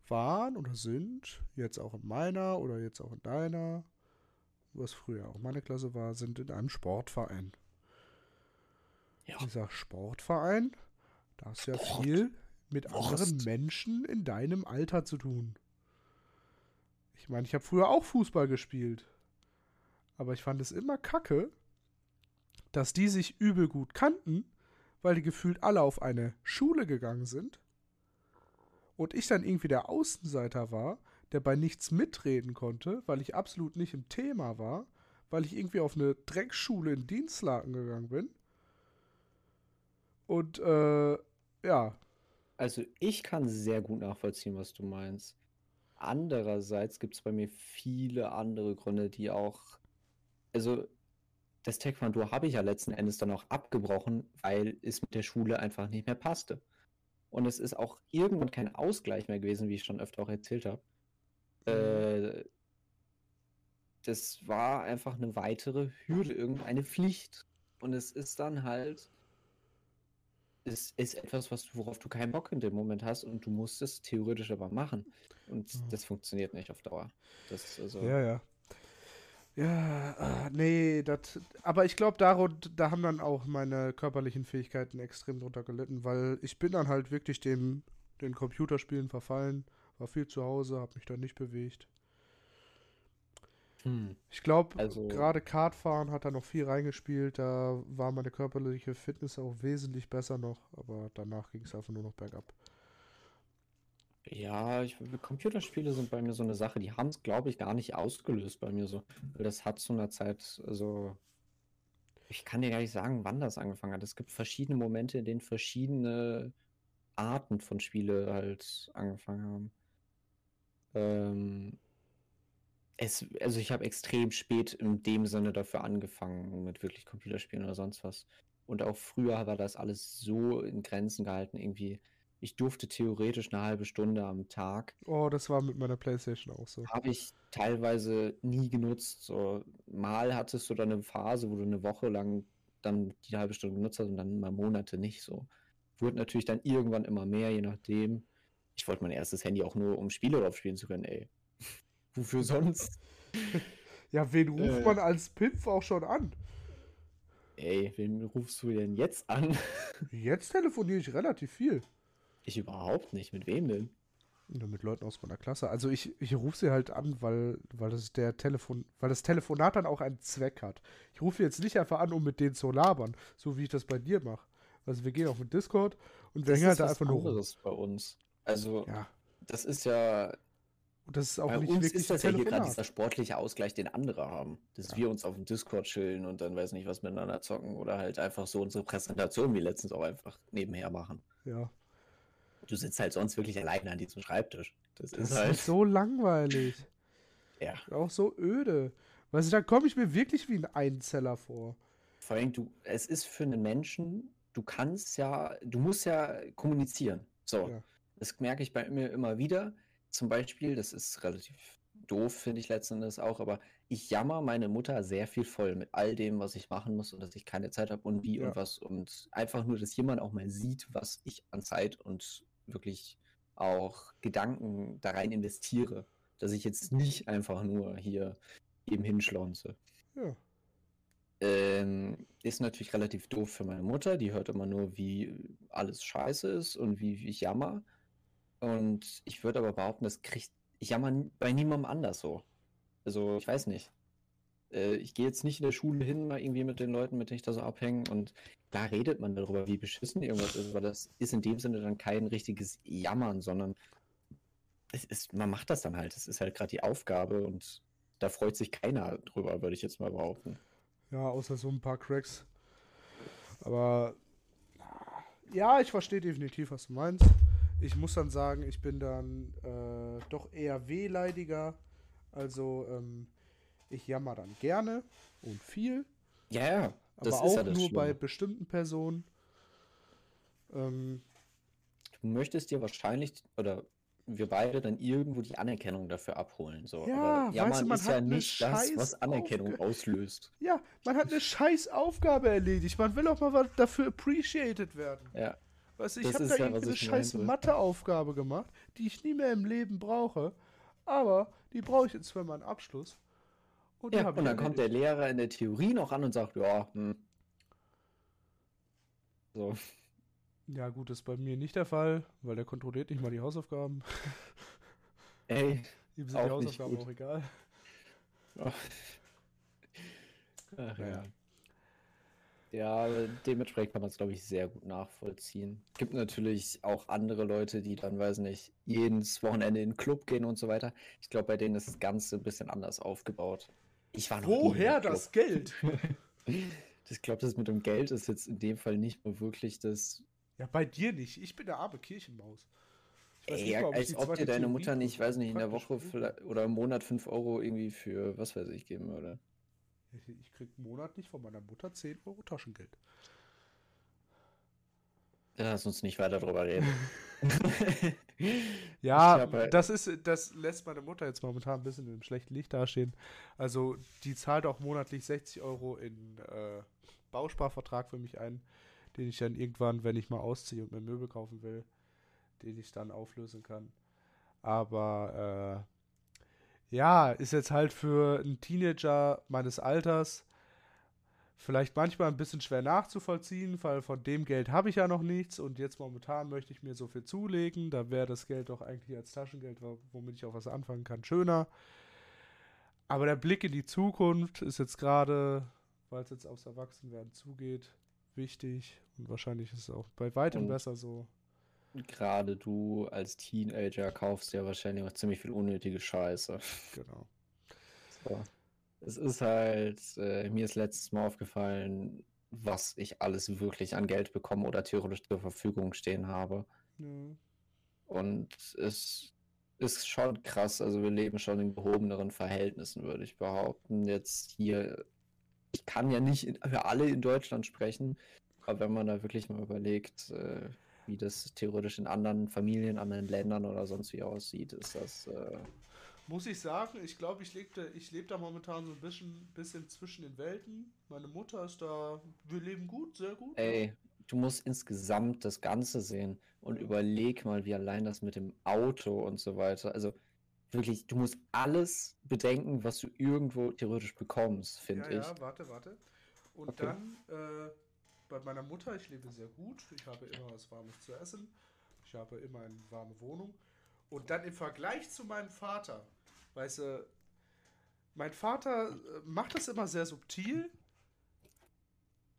waren oder sind, jetzt auch in meiner oder jetzt auch in deiner, was früher auch meine Klasse war, sind in einem Sportverein. Ja. Dieser Sportverein, da hast du ja Sport. viel mit Wurst. anderen Menschen in deinem Alter zu tun. Ich meine, ich habe früher auch Fußball gespielt. Aber ich fand es immer kacke, dass die sich übel gut kannten, weil die gefühlt alle auf eine Schule gegangen sind. Und ich dann irgendwie der Außenseiter war, der bei nichts mitreden konnte, weil ich absolut nicht im Thema war, weil ich irgendwie auf eine Dreckschule in Dienstlaken gegangen bin. Und äh, ja, Also ich kann sehr gut nachvollziehen, was du meinst. Andererseits gibt es bei mir viele andere Gründe, die auch, also das Taekwondo habe ich ja letzten Endes dann auch abgebrochen, weil es mit der Schule einfach nicht mehr passte. Und es ist auch irgendwann kein Ausgleich mehr gewesen, wie ich schon öfter auch erzählt habe. Äh, das war einfach eine weitere Hürde, irgendeine Pflicht. Und es ist dann halt, es ist etwas, was, worauf du keinen Bock in dem Moment hast und du musst es theoretisch aber machen. Und Ja. das funktioniert nicht auf Dauer. Das ist also, Ja, ja. Ja, ah, nee, das. Aber ich glaube, da haben dann auch meine körperlichen Fähigkeiten extrem drunter gelitten, weil ich bin dann halt wirklich dem, den Computerspielen verfallen, war viel zu Hause, habe mich dann nicht bewegt. Hm. Ich glaube, Also- gerade Kartfahren hat da noch viel reingespielt, da war meine körperliche Fitness auch wesentlich besser noch, aber danach ging es einfach nur noch bergab. Ja, ich, Computerspiele sind bei mir so eine Sache, die haben es, glaube ich, gar nicht ausgelöst bei mir so. Das hat zu einer Zeit, also ich kann dir gar nicht sagen, wann das angefangen hat. Es gibt verschiedene Momente, in denen verschiedene Arten von Spiele halt angefangen haben. Ähm, es, also ich habe extrem spät in dem Sinne dafür angefangen mit wirklich Computerspielen oder sonst was. Und auch früher war das alles so in Grenzen gehalten, irgendwie. Ich durfte theoretisch eine halbe Stunde am Tag. Oh, das war mit meiner Playstation auch so. Habe ich teilweise nie genutzt. So, mal hattest du dann eine Phase, wo du eine Woche lang dann die halbe Stunde genutzt hast und dann mal Monate nicht so. Wurde natürlich dann irgendwann immer mehr, je nachdem. Ich wollte mein erstes Handy auch nur, um Spiele drauf spielen zu können, ey. Wofür sonst? Ja, wen ruft Äh. man als Pimpf auch schon an? Ey, wen rufst du denn jetzt an? Jetzt telefoniere ich relativ viel. Ich überhaupt nicht. Mit wem denn? Nur mit Leuten aus meiner Klasse. Also ich, ich rufe sie halt an, weil, weil das der Telefon, weil das Telefonat dann auch einen Zweck hat. Ich rufe jetzt nicht einfach an, um mit denen zu labern, so wie ich das bei dir mache. Also wir gehen auf den Discord und wir Das hängen halt ist da einfach nur rum. anderes bei uns. Also, Ja. das ist ja Und das ist auch Bei nicht uns ist das ja hier gerade dieser sportliche Ausgleich, den andere haben. Dass Ja. wir uns auf dem Discord chillen und dann weiß nicht, was miteinander zocken oder halt einfach so unsere Präsentation wie letztens auch einfach nebenher machen. Ja. Du sitzt halt sonst wirklich alleine an diesem Schreibtisch. Das, Das ist ist halt. so langweilig. Ja. Auch so öde. Weißt du, da komme ich mir wirklich wie ein Einzeller vor. Vor allem, du, es ist für einen Menschen, du kannst ja, du musst ja kommunizieren. So. Ja. Das merke ich bei mir immer wieder. Zum Beispiel, das ist relativ doof, finde ich letzten Endes auch, aber ich jammer meine Mutter sehr viel voll mit all dem, was ich machen muss und dass ich keine Zeit habe und wie Ja. und was und einfach nur, dass jemand auch mal sieht, was ich an Zeit und wirklich auch Gedanken da rein investiere. Dass ich jetzt nicht einfach nur hier eben hinschlaunze. Ja. Ähm, ist natürlich relativ doof für meine Mutter. Die hört immer nur, wie alles scheiße ist und wie, wie ich jammer. Und ich würde aber behaupten, das kriegt. Ich jammer bei niemandem anders so. Also, ich weiß nicht. Äh, ich gehe jetzt nicht in der Schule hin, mal irgendwie mit den Leuten, mit denen ich da so abhänge. Und da redet man darüber, wie beschissen irgendwas ist, weil das ist in dem Sinne dann kein richtiges Jammern, sondern es ist, man macht das dann halt. Es ist halt gerade die Aufgabe und da freut sich keiner drüber, würde ich jetzt mal behaupten. Ja, außer so ein paar Cracks. Aber ja, ich verstehe definitiv, was du meinst. Ich muss dann sagen, ich bin dann äh, doch eher wehleidiger. Also ähm, ich jammer dann gerne und viel, Ja, ja. aber auch ja nur bei Schlimme. bestimmten Personen. Ähm, Du möchtest dir wahrscheinlich, oder wir beide dann irgendwo die Anerkennung dafür abholen. So. Ja, Aber weißt jammern du, man ist hat ja nicht das, was Anerkennung Aufga- auslöst. ja, man hat eine scheiß Aufgabe erledigt. Man will auch mal was dafür appreciated werden. Ja. Weißt du, ich habe da ja, eine scheiß. Matheaufgabe gemacht, die ich nie mehr im Leben brauche. Aber die brauche ich jetzt für meinen Abschluss. Und die Ja, und dann kommt der. Lehrer in der Theorie noch an und sagt, ja, hm. So. Ja, gut, das ist bei mir nicht der Fall, weil der kontrolliert nicht mal die Hausaufgaben. Ey. Ihm sind Auch die nicht Hausaufgaben gut. auch egal. Ach. Ach, Naja. Ja, dementsprechend kann man es, glaube ich, sehr gut nachvollziehen. Gibt natürlich auch andere Leute, die dann, weiß nicht, jedes Wochenende in den Club gehen und so weiter. Ich glaube, bei denen ist das Ganze ein bisschen anders aufgebaut. Ich war noch Woher das Geld? Ich glaube, das mit dem Geld ist jetzt in dem Fall nicht mehr wirklich das. Ja, bei dir nicht. Ich bin der arme Kirchenmaus. Ey, nicht als ob dir deine Theorie Mutter nicht, weiß nicht, in der Woche oder im Monat 5 Euro irgendwie für was weiß ich geben würde. Ich, ich krieg monatlich von meiner Mutter 10 Euro Taschengeld. Lass uns nicht weiter drüber reden. Ja, Ich hab halt- das ist, das lässt meine Mutter jetzt momentan ein bisschen im schlechten Licht dastehen. Also die zahlt auch monatlich 60 Euro in äh, Bausparvertrag für mich ein, den ich dann irgendwann, wenn ich mal ausziehe und mir Möbel kaufen will, den ich dann auflösen kann. Aber äh, ja, ist jetzt halt für einen Teenager meines Alters vielleicht manchmal ein bisschen schwer nachzuvollziehen, weil von dem Geld habe ich ja noch nichts und jetzt momentan möchte ich mir so viel zulegen. Da wäre das Geld doch eigentlich als Taschengeld, wo- womit ich auch was anfangen kann, schöner. Aber der Blick in die Zukunft ist jetzt gerade, weil es jetzt aufs Erwachsenwerden zugeht, wichtig und wahrscheinlich ist es auch bei weitem Und- besser so. Gerade du als Teenager kaufst ja wahrscheinlich auch ziemlich viel unnötige Scheiße. Genau. So. Es ist halt, äh, mir ist letztes Mal aufgefallen, was ich alles wirklich an Geld bekomme oder theoretisch zur Verfügung stehen habe. Ja. Und es ist schon krass. Also wir leben schon in gehobeneren Verhältnissen, würde ich behaupten. Jetzt hier, ich kann ja nicht für alle in Deutschland sprechen, aber wenn man da wirklich mal überlegt, äh, wie das theoretisch in anderen Familien, anderen Ländern oder sonst wie aussieht, ist das äh, Muss ich sagen, ich glaube, ich lebe ich leb da momentan so ein bisschen, bisschen zwischen den Welten. Meine Mutter ist da, wir leben gut, sehr gut. Ey, du musst insgesamt das Ganze sehen und überleg mal, wie allein das mit dem Auto und so weiter. Also wirklich, du musst alles bedenken, was du irgendwo theoretisch bekommst, finde ja, ich. Ja, warte, warte. Und Okay. dann äh, bei meiner Mutter, ich lebe sehr gut. Ich habe immer was Warmes zu essen. Ich habe immer eine warme Wohnung. Und dann im Vergleich zu meinem Vater, weißt du, mein Vater äh, macht das immer sehr subtil.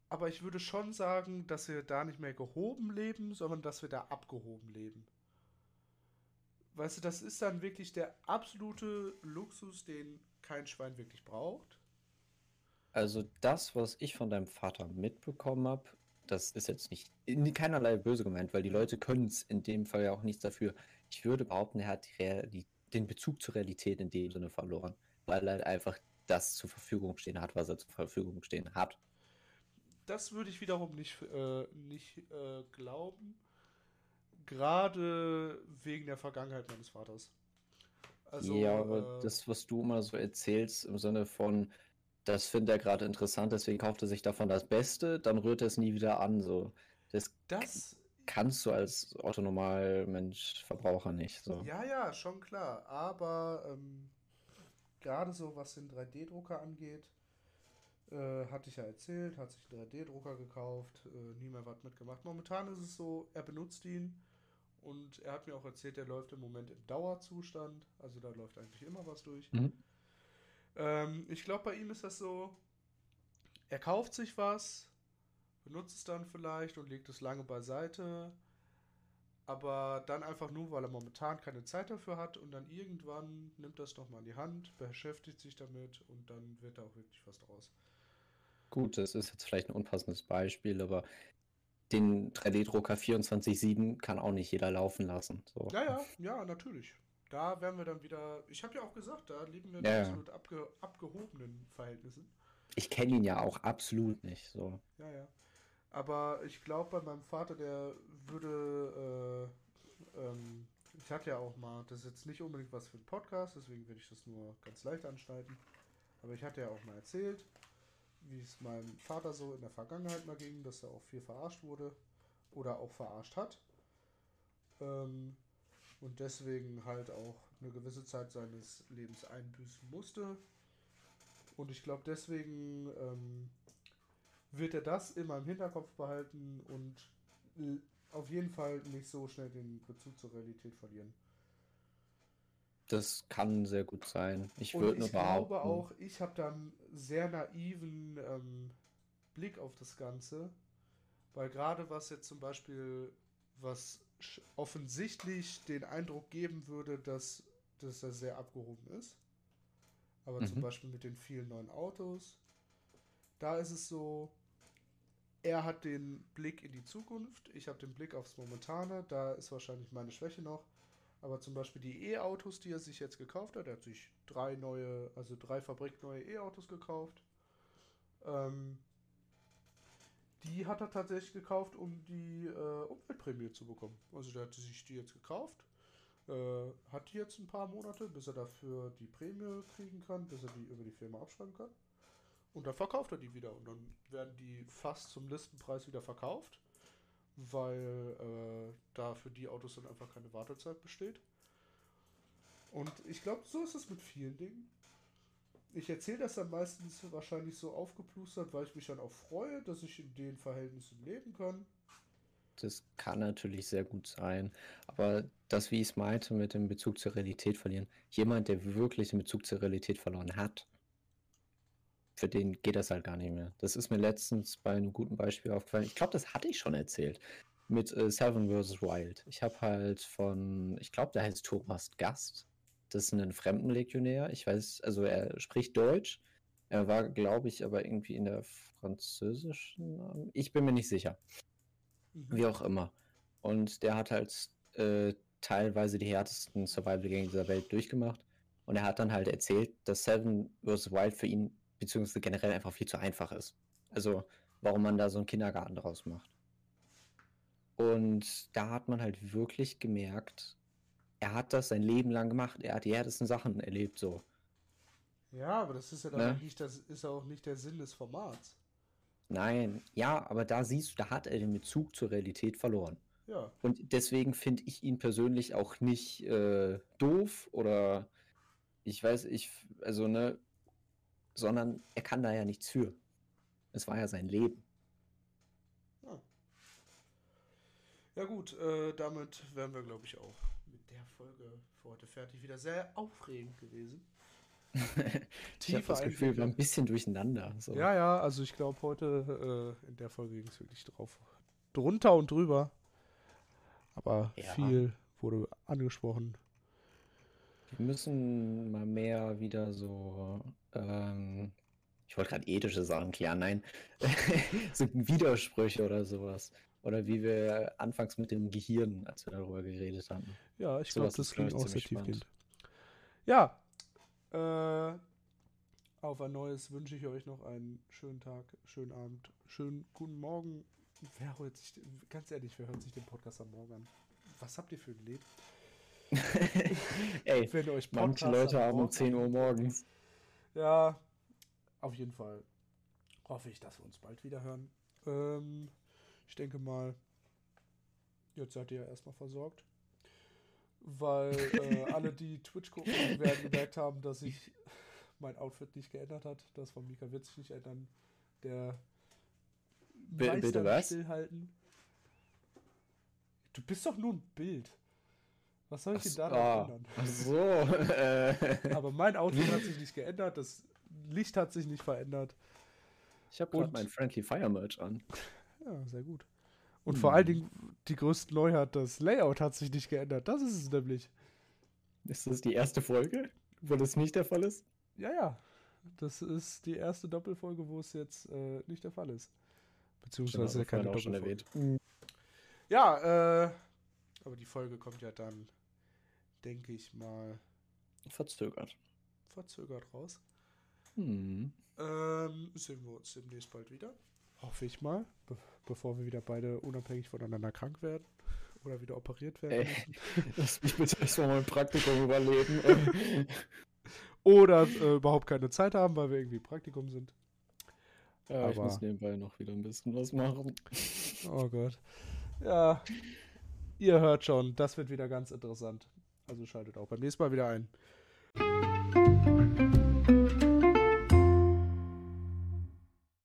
Aber ich würde schon sagen, dass wir da nicht mehr gehoben leben, sondern dass wir da abgehoben leben. Weißt du, das ist dann wirklich der absolute Luxus, den kein Schwein wirklich braucht. Also das, was ich von deinem Vater mitbekommen habe, das ist jetzt nicht in keinerlei böse gemeint, weil die Leute können es in dem Fall ja auch nichts dafür. Ich würde behaupten, er hat die Real die, den Bezug zur Realität in dem Sinne verloren, weil er halt einfach das zur Verfügung stehen hat, was er zur Verfügung stehen hat. Das würde ich wiederum nicht, äh, nicht äh, glauben. Gerade wegen der Vergangenheit meines Vaters. Also, ja, aber äh, das, was du immer so erzählst, im Sinne von, das findet er gerade interessant, deswegen kauft er sich davon das Beste, dann rührt er es nie wieder an. So. Das, das kannst du als Autonormal-Mensch, Verbraucher nicht. So. Ja, ja, schon klar. Aber ähm, gerade so, was den 3D-Drucker angeht, äh, hatte ich ja erzählt, hat sich einen 3D-Drucker gekauft, äh, nie mehr was mitgemacht. Momentan ist es so, er benutzt ihn und er hat mir auch erzählt, er läuft im Moment im Dauerzustand. Also da läuft eigentlich immer was durch. Mhm. Ähm, ich glaube, bei ihm ist das so, er kauft sich was, benutzt es dann vielleicht und legt es lange beiseite, aber dann einfach nur, weil er momentan keine Zeit dafür hat und dann irgendwann nimmt er es nochmal in die Hand, beschäftigt sich damit und dann wird da auch wirklich was draus. Gut, das ist jetzt vielleicht ein unpassendes Beispiel, aber den 3D-Drucker 24-7 kann auch nicht jeder laufen lassen. So. Ja, ja, ja, natürlich. Da werden wir dann wieder. Ich habe ja auch gesagt, da leben wir in ja, absolut abge, abgehobenen Verhältnissen. Ich kenne ihn ja auch absolut nicht. So. Ja, ja. Aber ich glaube, bei meinem Vater, der würde. Äh, ähm, ich hatte ja auch mal, das ist jetzt nicht unbedingt was für einen Podcast, deswegen werde ich das nur ganz leicht anschneiden. Aber ich hatte ja auch mal erzählt, wie es meinem Vater so in der Vergangenheit mal ging, dass er auch viel verarscht wurde oder auch verarscht hat. Ähm, und deswegen halt auch eine gewisse Zeit seines Lebens einbüßen musste. Und ich glaube, deswegen ähm, wird er das immer im Hinterkopf behalten und auf jeden Fall nicht so schnell den Bezug zur Realität verlieren. Das kann sehr gut sein. Ich würde nur behaupten. Ich glaube auch, ich habe dann sehr naiven ähm, Blick auf das Ganze, weil gerade was jetzt zum Beispiel, was offensichtlich den Eindruck geben würde, dass, dass er sehr abgehoben ist, aber mhm. zum Beispiel mit den vielen neuen Autos, da ist es so, er hat den Blick in die Zukunft, ich habe den Blick aufs Momentane, da ist wahrscheinlich meine Schwäche noch. Aber zum Beispiel die E-Autos, die er sich jetzt gekauft hat, er hat sich drei neue, also drei fabrikneue E-Autos gekauft. Ähm, die hat er tatsächlich gekauft, um die äh, Umweltprämie zu bekommen. Also der hat sich die jetzt gekauft, äh, hat die jetzt ein paar Monate, bis er dafür die Prämie kriegen kann, bis er die über die Firma abschreiben kann. Und dann verkauft er die wieder und dann werden die fast zum Listenpreis wieder verkauft weil äh, da für die Autos dann einfach keine Wartezeit besteht. Und ich glaube, so ist es mit vielen Dingen. Ich erzähle das dann meistens wahrscheinlich so aufgeplustert, weil ich mich dann auch freue, dass ich in den Verhältnissen leben kann. Das kann natürlich sehr gut sein. Aber das, wie ich es meinte, mit dem Bezug zur Realität verlieren, jemand, der wirklich den Bezug zur Realität verloren hat, für den geht das halt gar nicht mehr. Das ist mir letztens bei einem guten Beispiel aufgefallen. Ich glaube, das hatte ich schon erzählt. Mit äh, Seven vs. Wild. Ich habe halt von, ich glaube, der heißt Thomas Gast. Das ist ein Fremdenlegionär. Ich weiß, also er spricht Deutsch. Er war, glaube ich, aber irgendwie in der französischen. Ich bin mir nicht sicher. Mhm. Wie auch immer. Und der hat halt äh, teilweise die härtesten Survival-Gänge dieser Welt durchgemacht. Und er hat dann halt erzählt, dass Seven vs. Wild für ihn beziehungsweise generell einfach viel zu einfach ist. Also, warum man da so einen Kindergarten draus macht. Und da hat man halt wirklich gemerkt, er hat das sein Leben lang gemacht. Er hat die härtesten Sachen erlebt, so. Ja, aber das ist ja dann ne? nicht, das ist auch nicht der Sinn des Formats. Nein, ja, aber da siehst du, da hat er den Bezug zur Realität verloren. Ja. Und deswegen finde ich ihn persönlich auch nicht äh, doof oder ich weiß, ich, also, ne, sondern er kann da ja nichts für. Es war ja sein Leben. Ja, ja gut, äh, damit wären wir, glaube ich, auch mit der Folge für heute fertig. Wieder sehr aufregend gewesen. ich habe das Gefühl, wir waren ein bisschen durcheinander. So. Ja, ja, also ich glaube, heute äh, in der Folge ging es wirklich drauf. Drunter und drüber. Aber ja. viel wurde angesprochen. Wir müssen mal mehr wieder so, ähm, ich wollte gerade ethische Sachen klären, nein, so Widersprüche oder sowas. Oder wie wir anfangs mit dem Gehirn, als wir darüber geredet hatten. Ja, ich glaube, das klingt auch sehr tiefgehend. Ja, äh, Auf ein neues wünsche ich euch noch einen schönen Tag, schönen Abend, schönen guten Morgen. Wer hört sich, ganz ehrlich, wer hört sich den Podcast am Morgen an? Was habt ihr für ein Leben? Ey, Wenn euch manche Leute haben um Morgen 10 Uhr morgens. Ja, auf jeden Fall hoffe ich, dass wir uns bald wieder hören. Ähm, ich denke mal, jetzt seid ihr ja erstmal versorgt. Weil äh, alle, die Twitch gucken, werden gemerkt haben, dass sich mein Outfit nicht geändert hat. Das von Mika wird sich nicht ändern. Der Meister bitte was? Stillhalten. Du bist doch nur ein Bild. Was soll ich denn da ah, ändern? ach so. Äh, Aber mein Outfit hat sich nicht geändert, das Licht hat sich nicht verändert. ich habe gerade mein Friendly Fire Merch an. Ja, sehr gut. Und vor allen Hm. Dingen die größte Neuheit, das Layout hat sich nicht geändert. Das ist es nämlich. Ist das die erste Folge, wo das nicht der Fall ist? Ja, ja. Das ist die erste Doppelfolge, wo es jetzt äh, nicht der Fall ist. Beziehungsweise keine Doppelfolge. erwähnt. Ja, äh, aber die Folge kommt ja dann, denke ich mal, Verzögert. verzögert raus. Hm. Ähm, sehen wir uns demnächst bald wieder. Hoffe ich mal. Be bevor wir wieder beide unabhängig voneinander krank werden. Oder wieder operiert werden. Ey, lass mich bitte erstmal mein Praktikum überleben. Oder äh, überhaupt keine Zeit haben, weil wir irgendwie Praktikum sind. ja, ich Aber- muss nebenbei noch wieder ein bisschen was machen. Oh Gott. Ja, ihr hört schon, das wird wieder ganz interessant. Also schaltet auch beim nächsten Mal wieder ein.